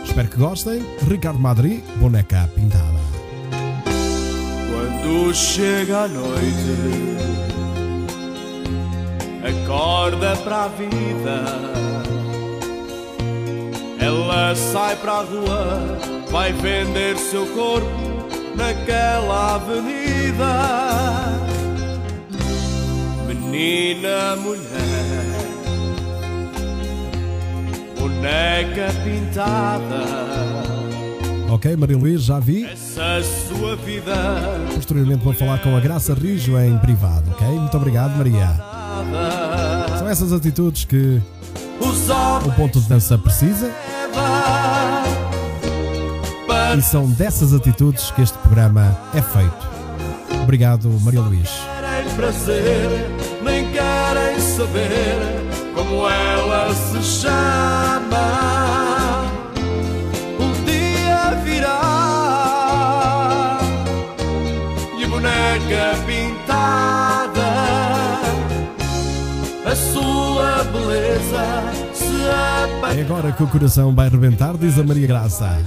Espero que gostem. Ricardo Madri, Boneca Pintada. Quando chega a noite, acorda para a vida. Ela sai para a rua, vai vender seu corpo naquela avenida. Menina, mulher, boneca pintada. Ok, Maria Luís, já vi. Essa sua vida Posteriormente vou falar com a Graça Rijo em privado, ok? Muito obrigado, Maria. São essas atitudes que o ponto de dança precisa e são dessas atitudes que este programa é feito. Obrigado, Maria Luís. nem querem saber como ela se chama. Pintada, a sua beleza se apaga. É agora que o coração vai rebentar, diz a Maria Graça.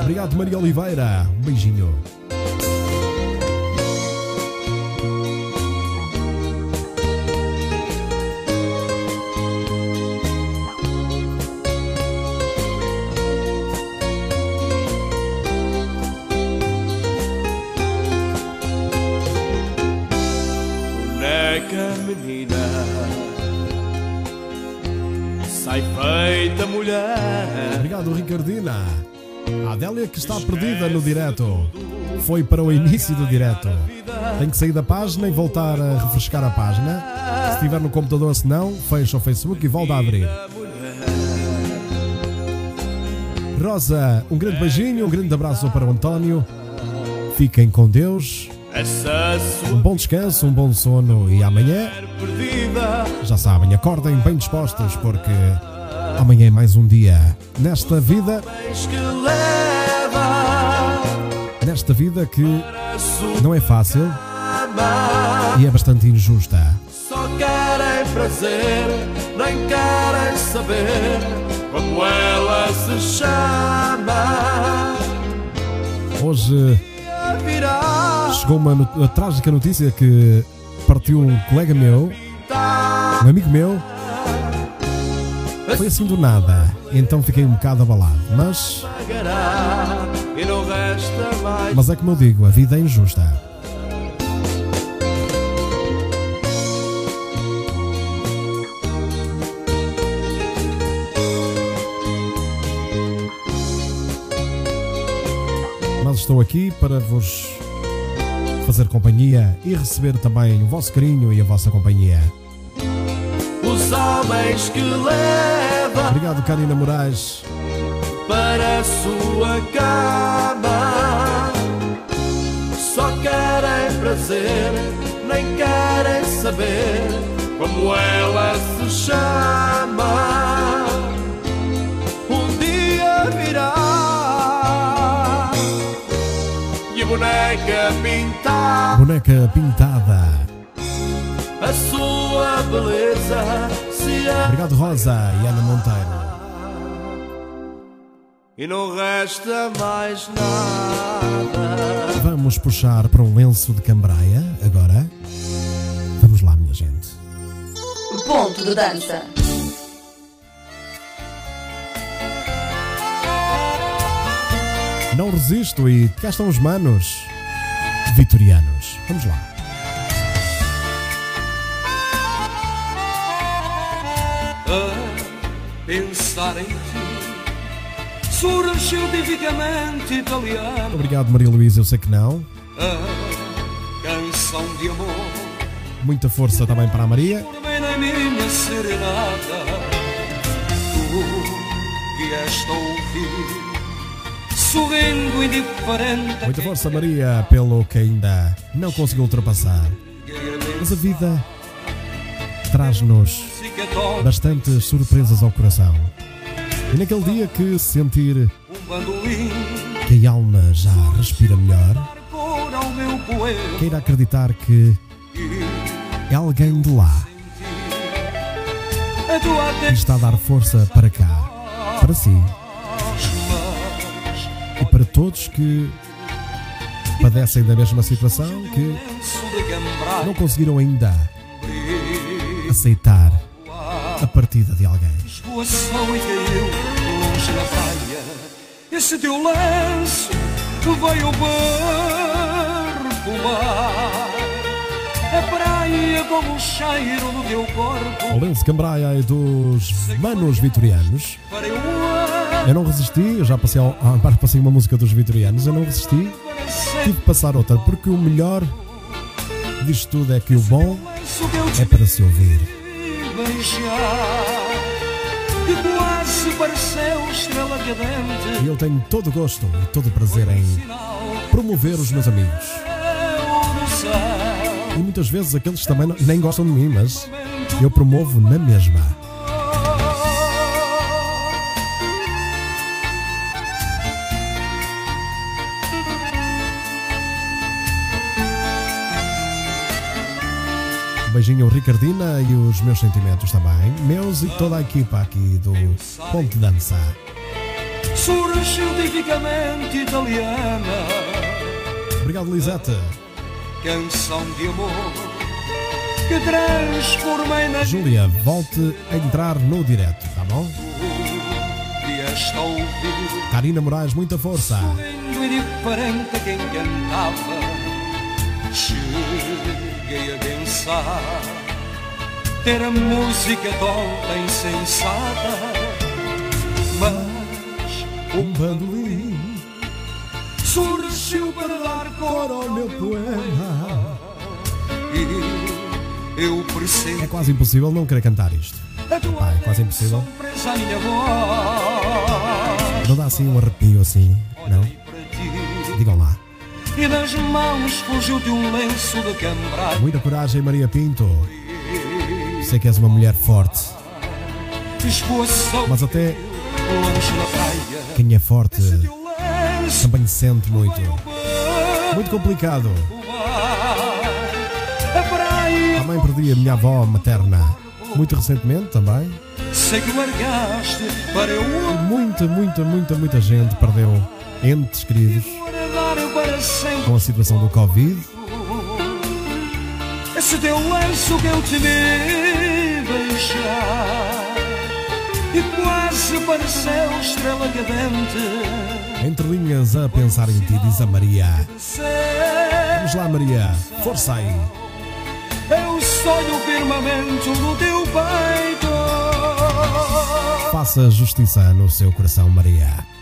Obrigado, Maria Oliveira. Um beijinho. Mulher. Obrigado, Ricardina. A Adélia que está perdida no direto. Foi para o início do direto. Tem que sair da página e voltar a refrescar a página. Se estiver no computador, se não, fecha o Facebook e volta a abrir. Rosa, um grande beijinho, um grande abraço para o António. Fiquem com Deus. Um bom descanso, um bom sono e amanhã, já sabem, acordem bem dispostos porque amanhã é mais um dia nesta vida, nesta vida que não é fácil e é bastante injusta. Só querem prazer, nem querem saber como ela se chama. Hoje chegou uma not- a trágica notícia que partiu um colega meu, um amigo meu, Foi assim do nada, então fiquei um bocado abalado. Mas, mas é como eu digo, a vida é injusta. Mas estou aqui para vos fazer companhia e receber também o vosso carinho e a vossa companhia. Os homens que leva Obrigado, Karina Moraes. para a sua cama só querem prazer, nem querem saber como ela se chama. Um dia virá e a boneca pintar Boneca pintada. a sua beleza Obrigado, Rosa e Ana Monteiro. e não resta mais nada. Vamos puxar para um lenço de cambraia agora. Vamos lá, minha gente. Ponto de dança. Não resisto e cá estão os manos vitorianos. Vamos lá. A pensar em ti. Surge cientificamente italiano Obrigado, Maria Luísa. Eu sei que não. a canção de amor. Muita força também para a Maria. Na minha serenata, tu que esta ouvir, sorrindo indiferente. Muita força, Maria, pelo que ainda não conseguiu ultrapassar. Mas a vida traz-nos bastantes surpresas ao coração. E naquele dia que sentir que a alma já respira melhor, queira acreditar que é alguém de lá que está a dar força para cá, para si e para todos que padecem da mesma situação, que não conseguiram ainda aceitar a partida de alguém. Escoação e caiu longe na praia. Esse teu lenço veio perfumar a praia como o cheiro do teu corpo. O lenço cambraia é dos manos vitorianos. Eu não resisti, eu já passei, ao, ah, passei uma música dos vitorianos, eu não resisti, tive que passar outra, porque o melhor disto tudo é que o bom é para se ouvir. E eu tenho todo o gosto e todo o prazer em promover os meus amigos. E muitas vezes aqueles também nem gostam de mim, mas eu promovo na mesma. Beijinho Ricardina e os meus sentimentos também. Meus e toda a equipa aqui do Ponte Dança. Surge cientificamente italiana. Obrigado, Lisete. Canção de amor que transformei na Júlia, volte a entrar no direto, tá bom? Karina Moraes, muita força. Sorrindo e diferente quem cantava. Cheguei a pensar ter a música toda insensata. Mas um bandolim surgiu para dar cor ao meu poema. E eu percebo É quase impossível não querer cantar isto. a tua Pá, é quase impossível. Não dá assim um arrepio assim, não? Digam lá. E das mãos fugiu-te um lenço de cambraia. Muita coragem, Maria Pinto. Sei que és uma mulher forte, mas até quem é forte também sente muito. Muito complicado. Também perdi a minha avó materna muito recentemente também. sei que largaste para eu muita, muita, muita, muita gente perdeu entes queridos. Com a situação do Covid. Esse teu lenço que eu te vi beijar E quase pareceu estrela cadente Entre linhas a pensar em ti, diz a Maria. Vamos lá, Maria, força aí. Eu sonho o firmamento do teu peito Faça justiça no seu coração, Maria.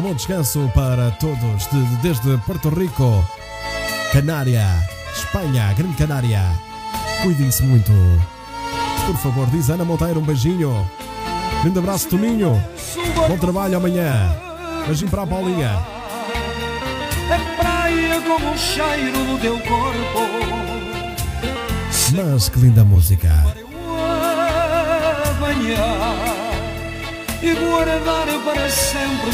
Um bom descanso para todos, de- desde Porto Rico, Canária, Espanha, Grande Canária. Cuidem-se muito. Por favor, diz Ana Monteiro, um beijinho. Grande abraço, Toninho. Bom trabalho amanhã. Beijinho para a Paulinha. É praia como o cheiro do teu corpo Mas que linda música. a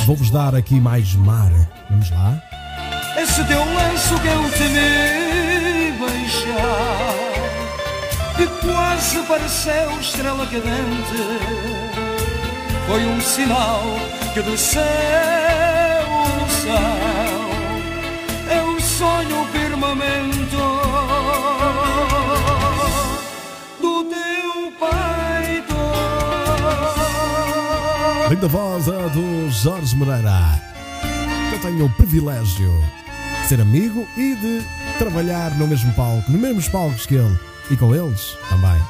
Vou-vos dar aqui mais mar. Vamos lá? Esse teu lenço que eu te vi beijar. E quase pareceu estrela cadente. Foi um sinal que no céu É um sonho firmamento Linda voz a do Jorge Moreira. Eu tenho o privilégio de ser amigo e de trabalhar no mesmo palco, nos mesmos palcos que ele e com eles também.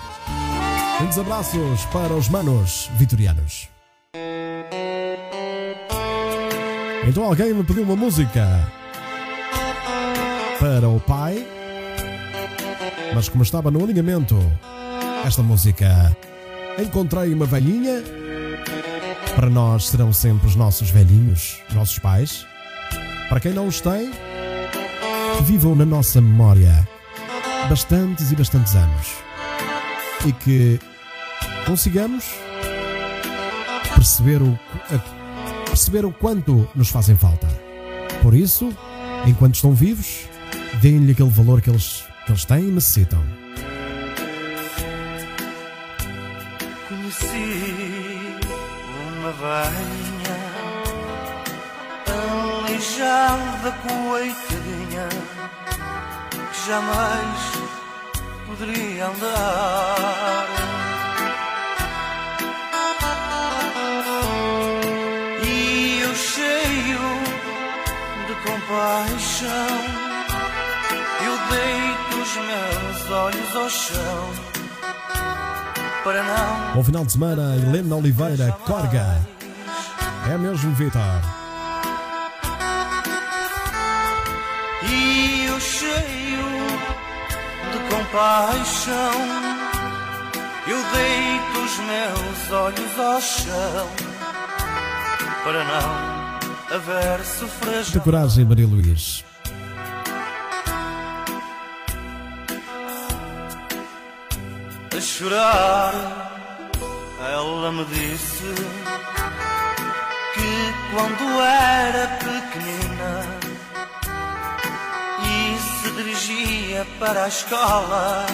Muitos abraços para os manos vitorianos. Então alguém me pediu uma música para o pai, mas como estava no alinhamento, esta música encontrei uma velhinha para nós serão sempre os nossos velhinhos, nossos pais. Para quem não os tem, vivam na nossa memória bastantes e bastantes anos. E que consigamos perceber o, perceber o quanto nos fazem falta. Por isso, enquanto estão vivos, deem-lhe aquele valor que eles, que eles têm e necessitam. Aleijada, coitadinha, que jamais poderia andar. E eu cheio de compaixão, eu deito os meus olhos ao chão para não Bom final de semana, Helena Oliveira, Corga. É mesmo, Vitor. E eu cheio de compaixão, eu deito os meus olhos ao chão para não haver Muita sufragão. coragem, Maria Luís. A chorar, ela me disse que quando era pequenina dirigia para a escola.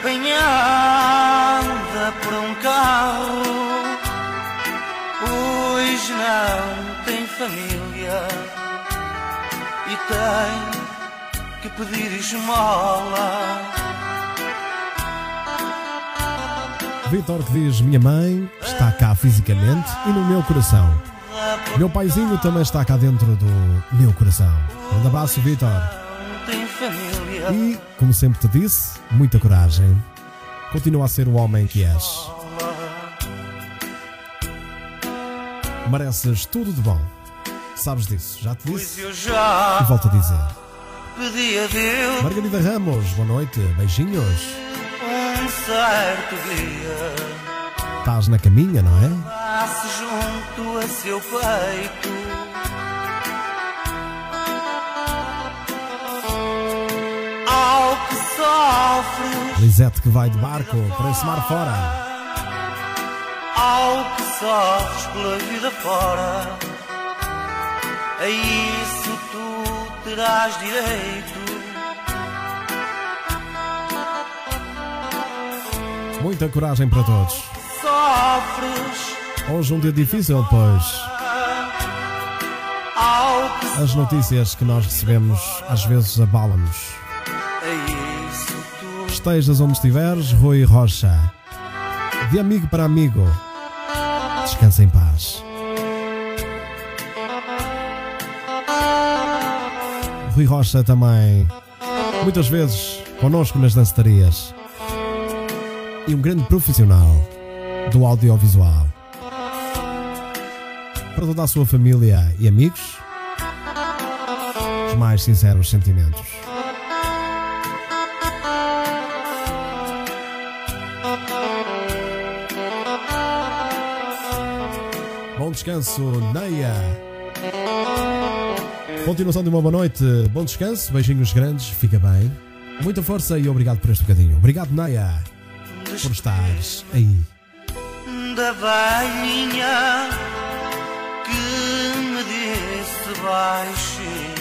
Apanhada por um carro, hoje não tem família e tem que pedir esmola. Vitor que diz: Minha mãe está cá fisicamente e no meu coração. Meu paizinho também está cá dentro do meu coração. Um abraço, Vitor. E, como sempre te disse, muita coragem. Continua a ser o homem que és. Mereces tudo de bom. Sabes disso, já te disse. E volto a dizer. Margarida Ramos, boa noite, beijinhos. um certo dia Estás na caminha, não é? passe junto a seu peito. Ao que sofre, Lisete que vai de barco para esse mar fora. ao que sofres pela vida fora, a isso tu terás direito. Muita coragem para todos. Sofres Hoje um dia difícil, pois as notícias que nós recebemos às vezes abalam-nos. é Estejas onde estiveres, Rui Rocha. De amigo para amigo. Descansa em paz. Rui Rocha também, muitas vezes, connosco nas dançarias. E um grande profissional do audiovisual. Para toda a sua família e amigos, os mais sinceros sentimentos. Bom descanso, Neia. Continuação de uma boa noite. Bom descanso, beijinhos grandes, fica bem. Muita força e obrigado por este bocadinho. Obrigado, Neia, por estares aí. Da velhinha que me disse baixinho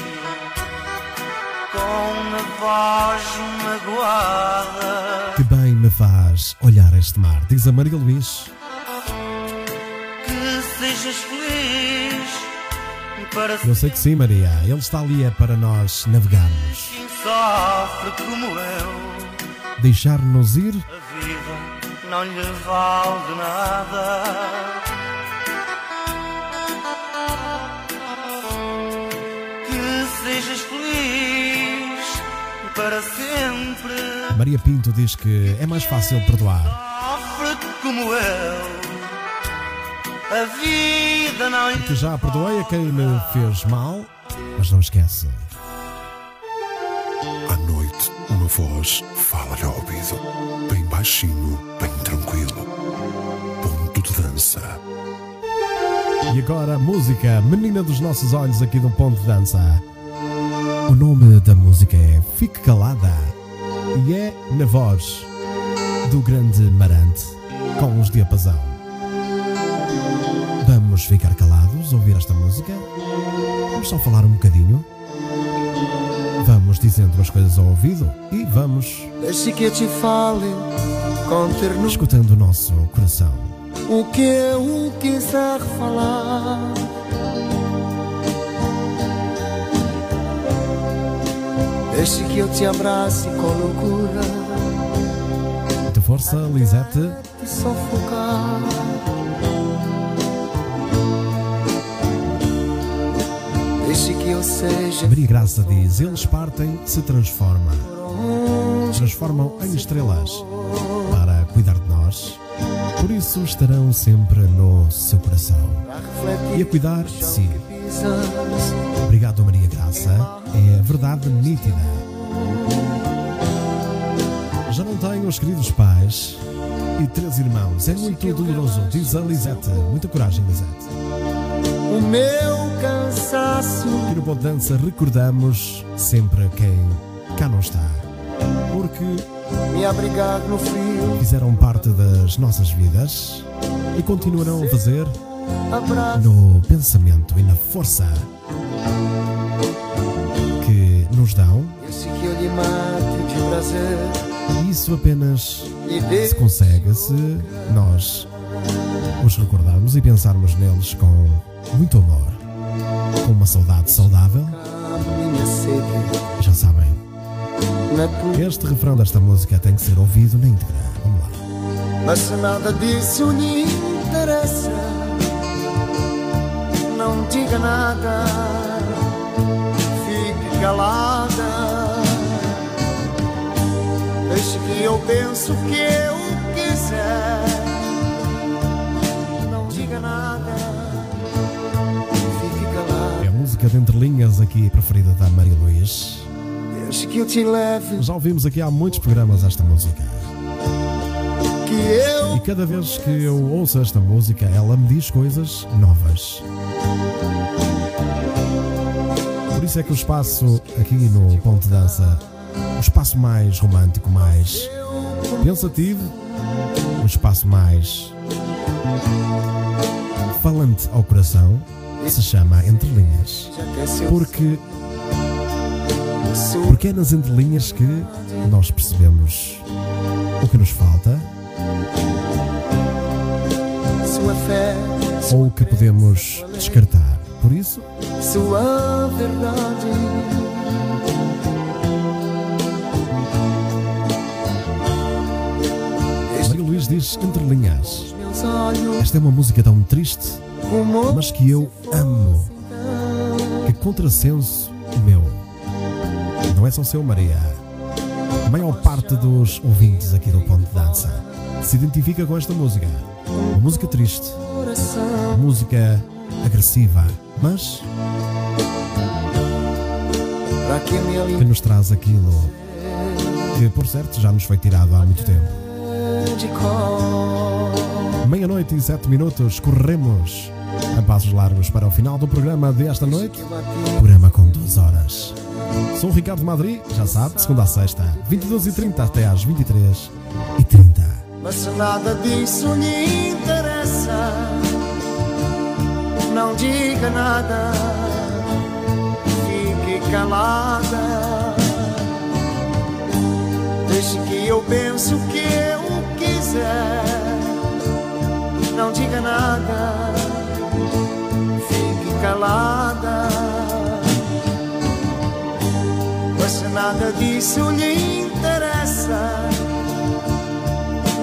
com a voz magoada Que bem me faz olhar este mar, diz a Maria Luís. que sejas feliz para Eu sei que sim, Maria. Ele está ali é para nós navegarmos. quem sofre como eu Deixar-nos ir a vida não lhe vale de nada que sejas feliz para sempre Maria Pinto diz que é mais fácil perdoar. como eu. A vida não Porque já perdoei a quem me fez mal, mas não esquece. À noite, uma voz fala-lhe ao ouvido, baixinho, bem tranquilo. Ponto de dança. E agora, música, menina dos nossos olhos aqui do Ponto de Dança. O nome da música é Fique Calada e é na voz do grande Marante com os diapasão. Vamos ficar calados, ouvir esta música. Vamos só falar um bocadinho. Dizendo umas coisas ao ouvido e vamos Deixe que eu te fale com ternura escutando o nosso coração. o que eu quiser falar. Deixe que eu te abrace com loucura, Muita força, Lisete. te sufocar. Deixe que eu seja Maria Graça diz: Eles partem, se transformam. Transformam em estrelas para cuidar de nós. Por isso estarão sempre no seu coração e a cuidar de si. Obrigado, Maria Graça. É a verdade nítida. Já não tenho os queridos pais e três irmãos. É muito doloroso, diz a Lisete. Muita coragem, Lisete. O meu cansaço Aqui no de Dança recordamos sempre quem cá não está. Porque me abrigar no frio, fizeram parte das nossas vidas e continuarão a fazer abraço. no pensamento e na força que nos dão. E isso apenas se consegue se nós os recordarmos e pensarmos neles com muito amor, com uma saudade saudável. Já sabem, este refrão desta música tem que ser ouvido na íntegra. Vamos lá. Mas se nada disso lhe interessa, não diga nada, fique calada. Deixe que eu penso que eu música de entre linhas aqui preferida da Maria Luís. Deixe que eu te leve, Já ouvimos aqui há muitos programas esta música. E cada vez que eu ouço esta música, ela me diz coisas novas. Por isso é que o espaço aqui no Ponto de Dança, o espaço mais romântico, mais pensativo, o espaço mais falante ao coração, se chama Entre Linhas. Porque Porque é nas entrelinhas que nós percebemos o que nos falta ou o que podemos descartar. Por isso, sua verdade. Maria Luís diz entrelinhas. Meus olhos, Esta é uma música tão triste, mas que eu amo. Que contrassenso meu. Não é só seu, Maria. A maior parte dos ouvintes aqui do Ponto de Dança se identifica com esta música. Uma música triste, uma música agressiva, mas que nos traz aquilo que, por certo, já nos foi tirado há muito tempo. Meia-noite e sete minutos, corremos a passos largos para o final do programa desta noite. Programa com duas horas. Sou o Ricardo Madri, já sabe, segunda a sexta, 22h30 até às 23h30. Mas se nada disso lhe interessa, não diga nada, fique calada. Deixe que eu pense o que eu quiser, não diga nada, calada. Mas nada disso lhe interessa,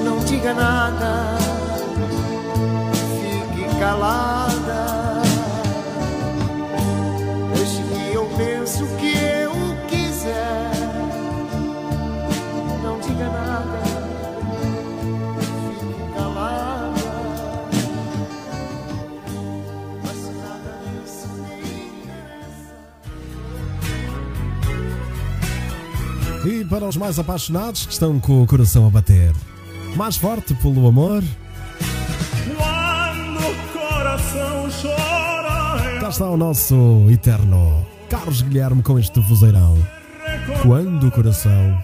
não diga nada, fique calada. Para os mais apaixonados que estão com o coração a bater mais forte pelo amor, Quando o coração chora, cá está o nosso eterno Carlos Guilherme com este vozeirão. Quando o coração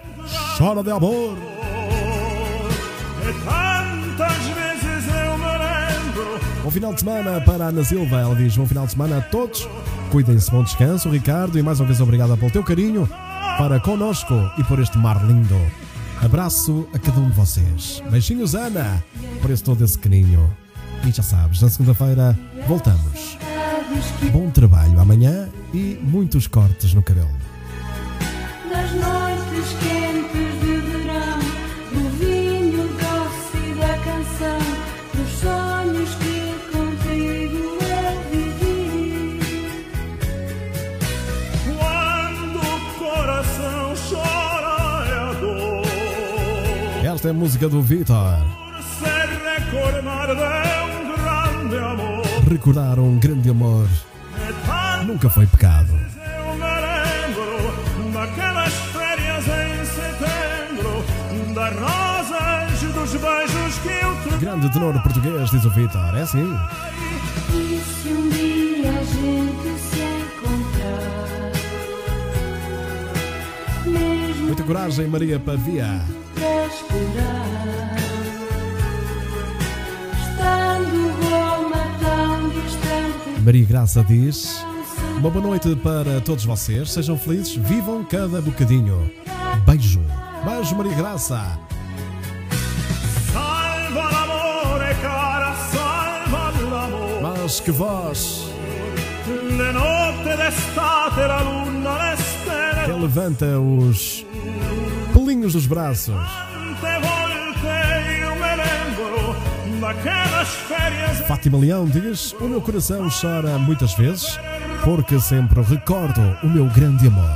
chora de amor. Bom final de semana para a Ana Silva. Ela diz: Bom final de semana a todos. Cuidem-se, bom descanso, Ricardo. E mais uma vez, obrigada pelo teu carinho para conosco e por este mar lindo. Abraço a cada um de vocês. Beijinhos, Ana, por esse todo esse carinho. E já sabes, na segunda-feira voltamos. Bom trabalho amanhã e muitos cortes no cabelo. Esta é a música do Vitor. Recordar um grande amor. Nunca foi pecado. Grande tenor português, diz o Vitor. É assim. Muita coragem, Maria Pavia. Maria Graça diz: Uma boa noite para todos vocês, sejam felizes, vivam cada bocadinho. Beijo. Beijo, Maria Graça. Salva l'amore, cara, salva l'amore. Mas que voz Le notte d'estate, la luna, le stelle. que levanta os pelinhos dos braços. Fátima Leão diz: O meu coração chora muitas vezes, porque sempre recordo o meu grande amor.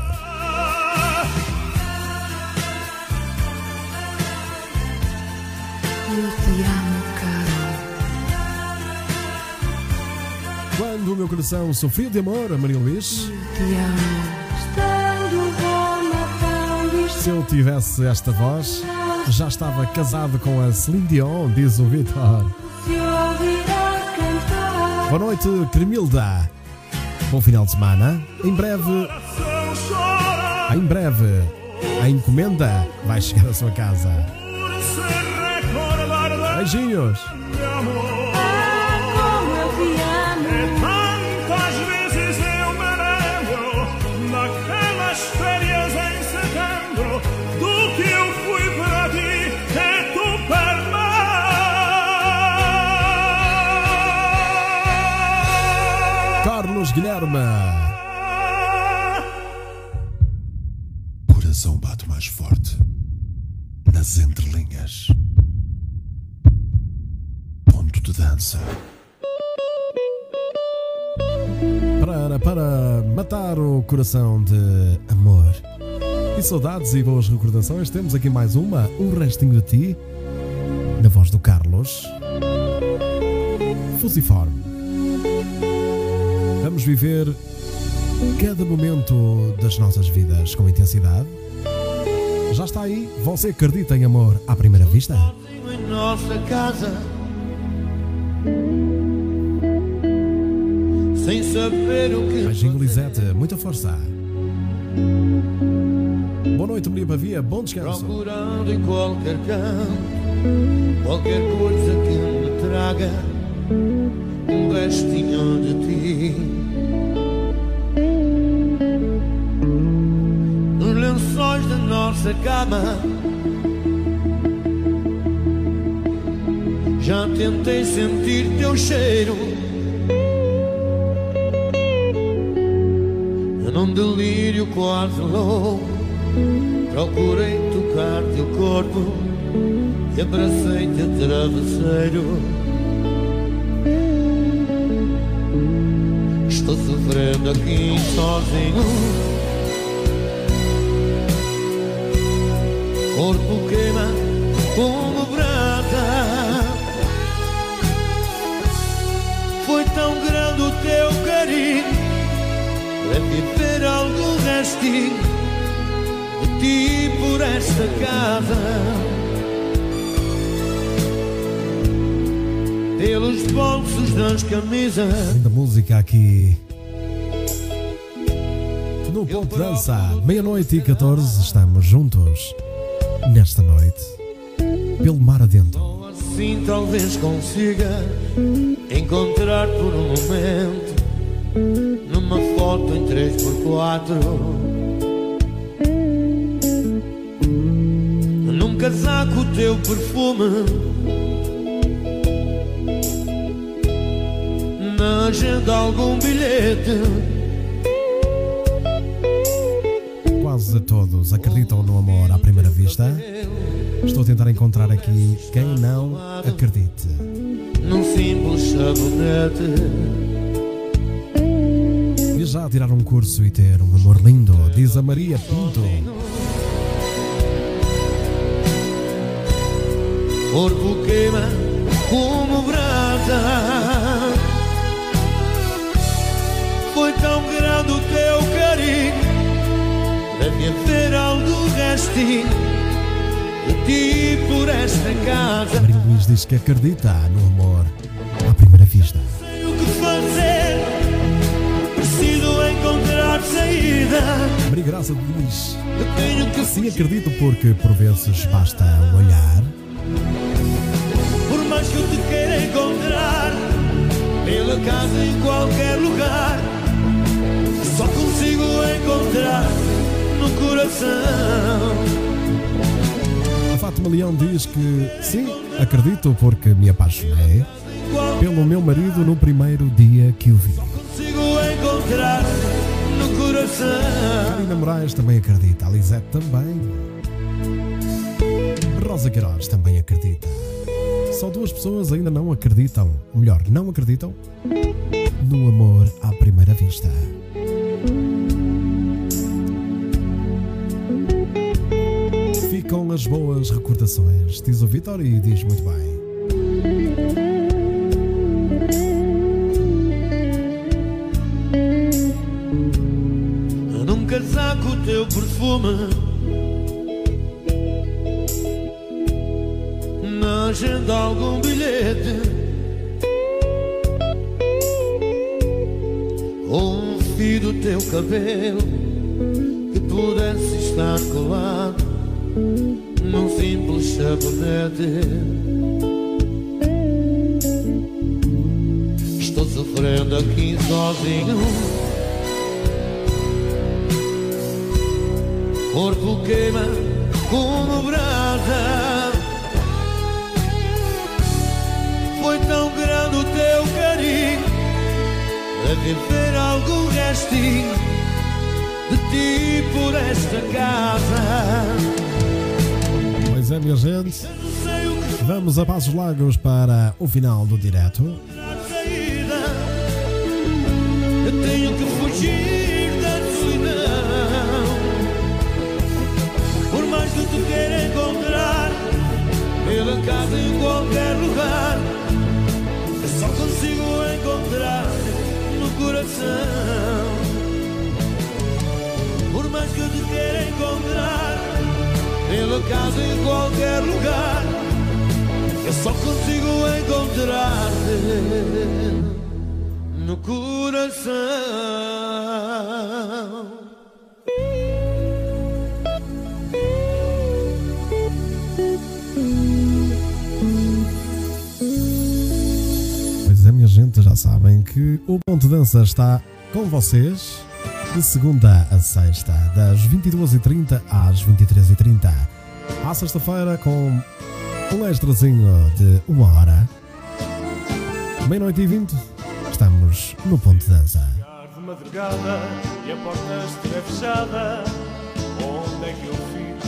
Eu te amo, caro. Quando o meu coração sofria de amor, a Maria Luís, Te amo. Se eu tivesse esta voz, já estava casado com a Celine Dion, diz o Vitor. Boa noite, Cremilda. Bom final de semana. Em breve, em breve, a encomenda vai chegar à sua casa. Beijinhos. Guilherme. Coração bate mais forte nas entrelinhas. Ponto de dança. Para, para matar o coração de amor e saudades e boas recordações, temos aqui mais uma, Um Restinho de Ti, na voz do Carlos. Fusiforme. Viver cada momento das nossas vidas com intensidade. Já está aí? Você acredita em amor à primeira vista? em nossa casa sem saber o que Beijinho, Lisete. Muita força. Boa noite, Maria Pavia. Bom descanso. procurando em qualquer canto qualquer coisa que me traga um restinho de ti nossa cama já tentei sentir teu cheiro num delírio quase louco Procurei tocar teu corpo e abracei-te travesseiro. Estou sofrendo aqui sozinho. Corpo queima como brasa. Foi tão grande o teu carinho. Deve ter algum restinho de ti por esta casa. Pelos bolsos das camisas. Linda música aqui. No Ponto Dança, meia-noite e 14, estamos juntos nesta noite, pelo mar adentro. Assim talvez consiga encontrar por um momento numa foto em 3x4 num casaco teu perfume na agenda algum bilhete Quase todos acreditam no amor à primeira vista. Estou a tentar encontrar aqui quem não acredite. num simples sabonete E já tirar um curso e ter um amor lindo, diz a Maria Pinto. corpo queima como brasa. Foi tão grande o teu carinho, deve haver algo restinho de ti por esta casa. Maria Luís diz que acredita no amor à primeira vista. Sei o que fazer, preciso encontrar saída. Maria Graça diz: Eu tenho que Sim, acredito porque por vezes basta olhar. Por mais que eu te queira encontrar Pela casa em qualquer lugar Só consigo encontrar no coração A Fátima Leão diz que sim, acredito porque me apaixonei pelo meu marido no primeiro dia que o vi. Consigo encontrar no coração Karina Moraes também acredita, a Lisete também. Rosa Queiroz também acredita. Só duas pessoas ainda não acreditam, ou melhor, não acreditam no amor à primeira vista. Ficam as boas recordações, diz o Vitor e diz muito bem. Num casaco teu perfume. Na agenda algum bilhete. Ou um fio do teu cabelo Que pudesse estar colado Num simples sabonete Estou sofrendo aqui sozinho corpo queima como brasa. Foi tão grande o teu carinho, rever algum restinho de ti por esta casa. Pois é, minha gente. Vamos a Passos Lagos para o final do direto. Eu tenho que fugir da solidão. Por mais que tu queira encontrar, pela casa em qualquer lugar, eu só consigo encontrar no coração. Por mais que tu queira encontrar, pela casa em qualquer lugar. Eu só consigo encontrar-te no coração. Pois é, minha gente, já sabem que o Ponto Dança está com vocês de segunda a sexta, das 22h30 às 23h30. À sexta-feira, com um extrazinho de uma hora. Meia-noite e 20, estamos no Ponto Dança. de madrugada e a porta estiver fechada, onde é que eu fico?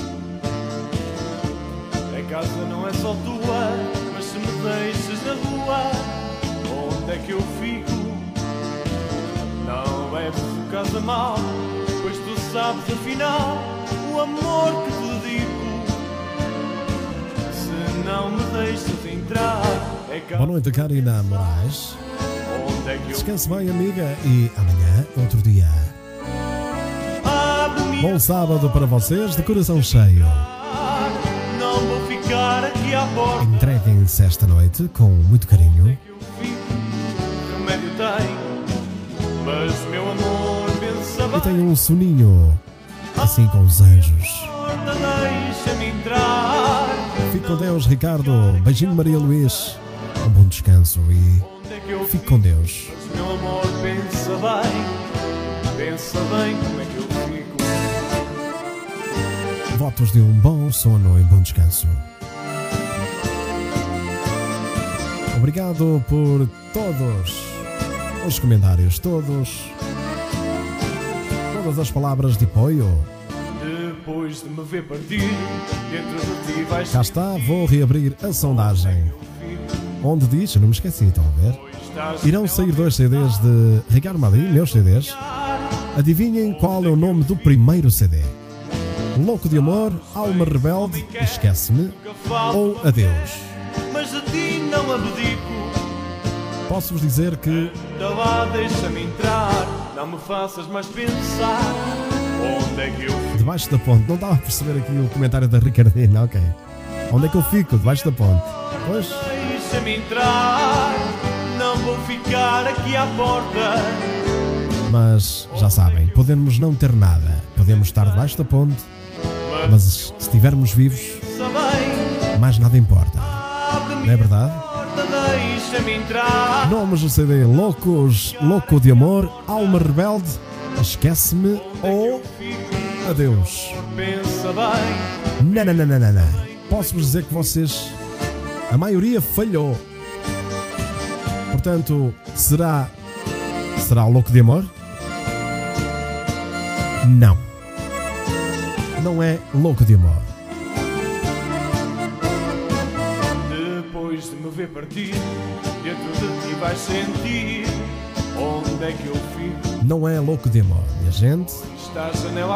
A casa não é só tua, mas se me deixas na rua, onde é que eu fico? Não leves o casa mal, pois tu sabes afinal o amor que te dedico. Se não me deixas entrar, é casa Boa noite, Karina Moraes. onde é que eu Descanse bem, amiga, e amanhã, outro dia. Bom sábado para vocês, de coração cheio. não vou ficar aqui à porta. Entreguem-se esta noite com muito carinho. remédio tem, mas E um soninho, assim com os anjos. Fique com Deus, Ricardo. Beijinho, Maria Luís. Um bom descanso e fique com Deus. Meu amor pensa bem, pensa bem como é que eu fico. Votos de um bom sono e bom descanso. Obrigado por todos os comentários, todos. Todas as palavras de apoio. Depois de me ver partir, dentro de ti vais Cá está, vou reabrir a sondagem. Onde diz, não me esqueci, estão a ver? Irão sair dois CDs de Ricardo Madrid, meus CDs. Adivinhem qual é o nome do primeiro CD? Louco de Amor, Alma Rebelde, Esquece-me ou Adeus? mas de ti não abdico. Posso-vos dizer que Da lá deixa-me entrar, não me faças mais pensar. Onde é que eu fico? debaixo da ponte, não estava a perceber aqui o comentário da Ricardina, ok. Onde é que eu fico? Debaixo da ponte. Pois, Deixa-me entrar, não vou ficar aqui à porta. mas já sabem, podemos não ter nada, podemos estar debaixo da ponte, mas se estivermos vivos, mais nada importa. Não é verdade? Deixa-me entrar. Nomes do CD Loucos, Louco de Amor, Alma Rebelde, Esquece-me ou Adeus. Pensa bem, Não, não, não, não, não, não. Posso-vos dizer que vocês, a maioria falhou. Portanto, será. Será o Louco de Amor? Não. Não é Louco de Amor. Vais sentir. Onde é que eu fico? Não é Louco de Amor, minha gente.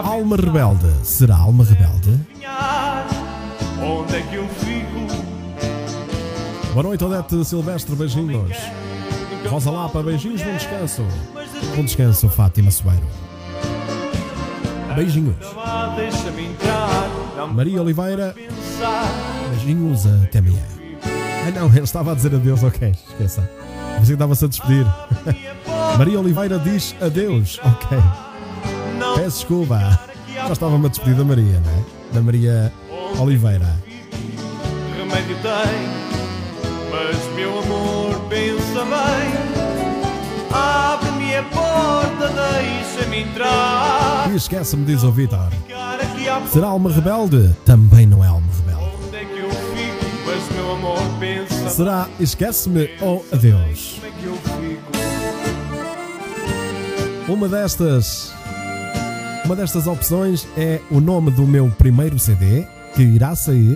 Alma Rebelde. Será Alma Rebelde? Onde é que eu fico? Boa noite, Odete Silvestre, beijinhos. Rosa Lapa, beijinhos, bom descanso. Bom descanso, Fátima Soeiro. Beijinhos. Maria Oliveira, beijinhos, até amanhã. Ah não, ele estava a dizer adeus, ok, esqueça. Você que estava-se a despedir. Maria Oliveira diz adeus, ok. Peço desculpa. Já estava-me a despedir da Maria, não é? Da Maria Oliveira. remédio tem, mas meu amor pensa bem. Abre-me a porta, deixa-me entrar. E esquece-me, diz o Vitor. Será alma rebelde? Também não Será esquece-me ou adeus? Como é? Uma destas. Uma destas opções é o nome do meu primeiro CD que irá sair.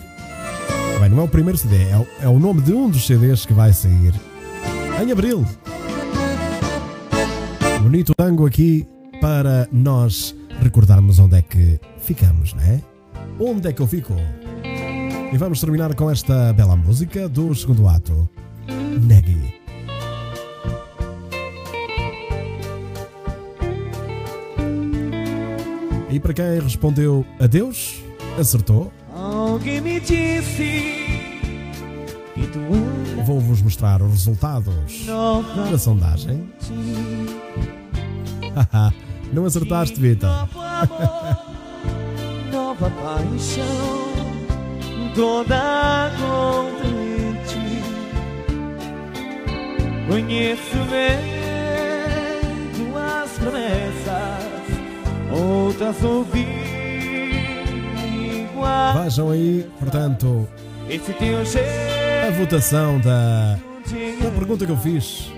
Bem, não é o primeiro CD, é o, é o nome de um dos CDs que vai sair em abril. Bonito tango aqui para nós recordarmos onde é que ficamos, não é? Onde é que eu fico? E vamos terminar com esta bela música do segundo ato. Neggy. E para quem respondeu adeus, acertou. Alguém me disse Vou-vos mostrar os resultados da sondagem. Não acertaste, Vitor. nova paixão, toda contente. Conheço bem tuas promessas, outras ouvi igual. Vejam aí, portanto, a votação da, da pergunta que eu fiz.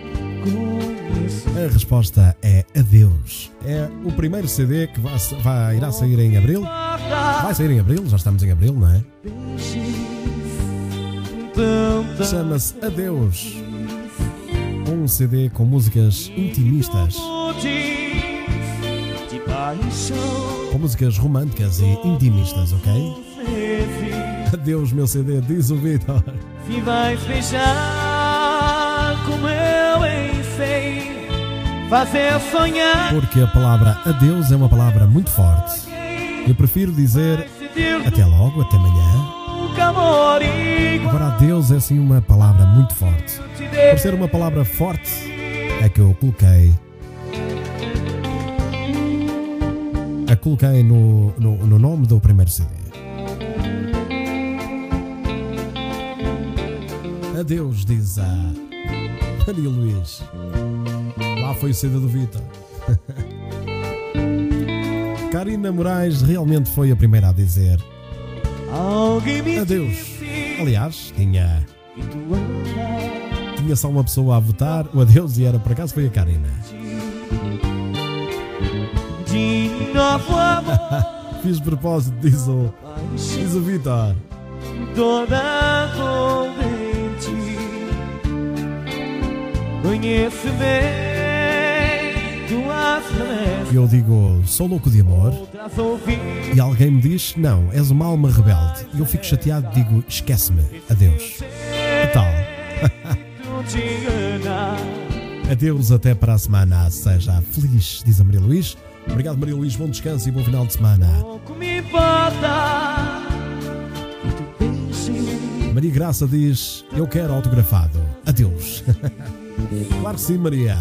A resposta é adeus. É o primeiro CD que vai, vai- irá sair em abril. Vai sair em abril, já estamos em abril, não é? Chama-se Adeus. Um CD com músicas intimistas, com músicas românticas e intimistas, ok? Adeus, meu CD, diz o Vitor. Se vais eu pensei, fazer sonhar. Porque a palavra adeus é uma palavra muito forte. Eu prefiro dizer até logo, até amanhã. Agora, adeus é assim uma palavra muito forte. Por ser uma palavra forte, é que eu coloquei. A coloquei no, no, no nome do primeiro CD. Adeus, diz a Maria Luís. Lá foi o CD do Vitor. Karina Moraes realmente foi a primeira a dizer adeus. Aliás, tinha. Tinha só uma pessoa a votar o adeus e era por acaso foi a Karina. de novo amor, Fiz propósito, diz o, diz o Vitor. toda tuas promessas, E eu digo, sou louco de amor. E alguém me diz, não, és uma alma rebelde. E eu fico chateado e digo, esquece-me, adeus. Que tal? Adeus até para a semana. Seja feliz, diz a Maria Luís. Obrigado, Maria Luís. Bom descanso e bom final de semana. Maria Graça diz, eu quero autografado. Adeus. claro que sim, Maria.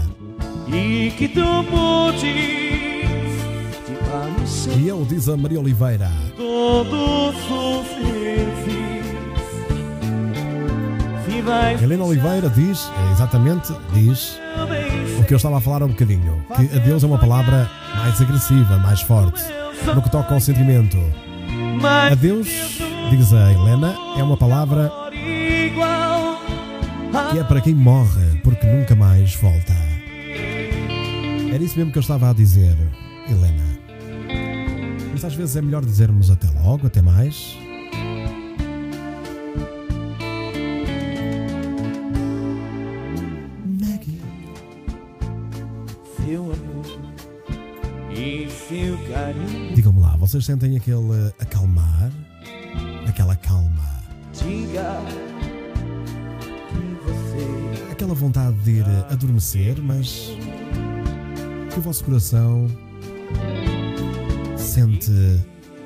E eu, diz a Maria Oliveira. Helena Oliveira diz, é exatamente, diz o que eu estava a falar há um bocadinho. Que adeus é uma palavra mais agressiva, mais forte. No que toca ao sentimento. Adeus, diz a Helena, é uma palavra que é para quem morre porque nunca mais volta. Era isso mesmo que eu estava a dizer, Helena. Mas às vezes é melhor dizermos até logo, até mais. Seu amor e seu carinho. Digam-me lá, vocês sentem aquele acalmar? Aquela calma? Diga que você Aquela vontade de ir adormecer, mas que o vosso coração sente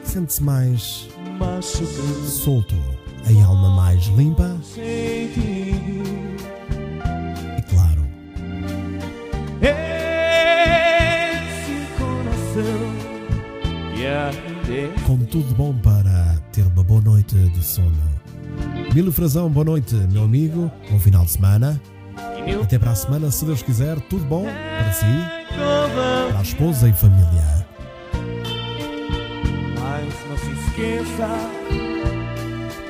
sente-se mais solto, a alma mais limpa e claro, com tudo bom para ter uma boa noite de sono. Milo Frazão, boa noite, meu amigo, bom final de semana. Até para a semana, se Deus quiser, tudo bom para si, esposa e família. Mas não se esqueça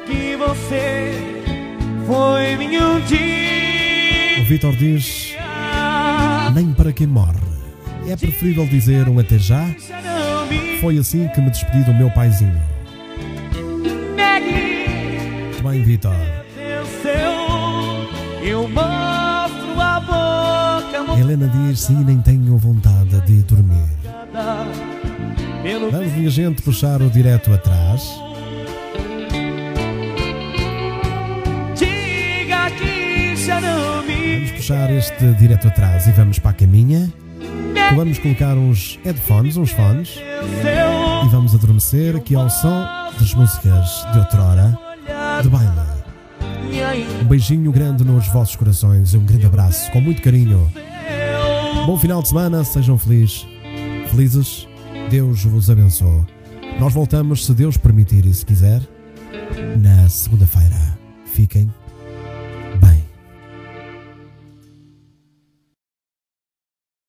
que você foi nenhum dia. O Vitor diz: Nem para quem morre É preferível dizer um até já? Foi assim que me despedi do meu paizinho. Muito bem, Vitor. Eu mostro a boca Helena diz sim, nem tenho vontade de dormir. Vamos, minha gente, puxar o direto atrás. Vamos puxar este direto atrás e vamos para a caminha. Vamos colocar uns headphones, uns fones. E vamos adormecer aqui ao som das músicas de outrora de baile. Um beijinho grande nos vossos corações e um grande abraço, com muito carinho. Bom final de semana, sejam felizes. Felizes, Deus vos abençoe. Nós voltamos, se Deus permitir e se quiser, na segunda-feira. Fiquem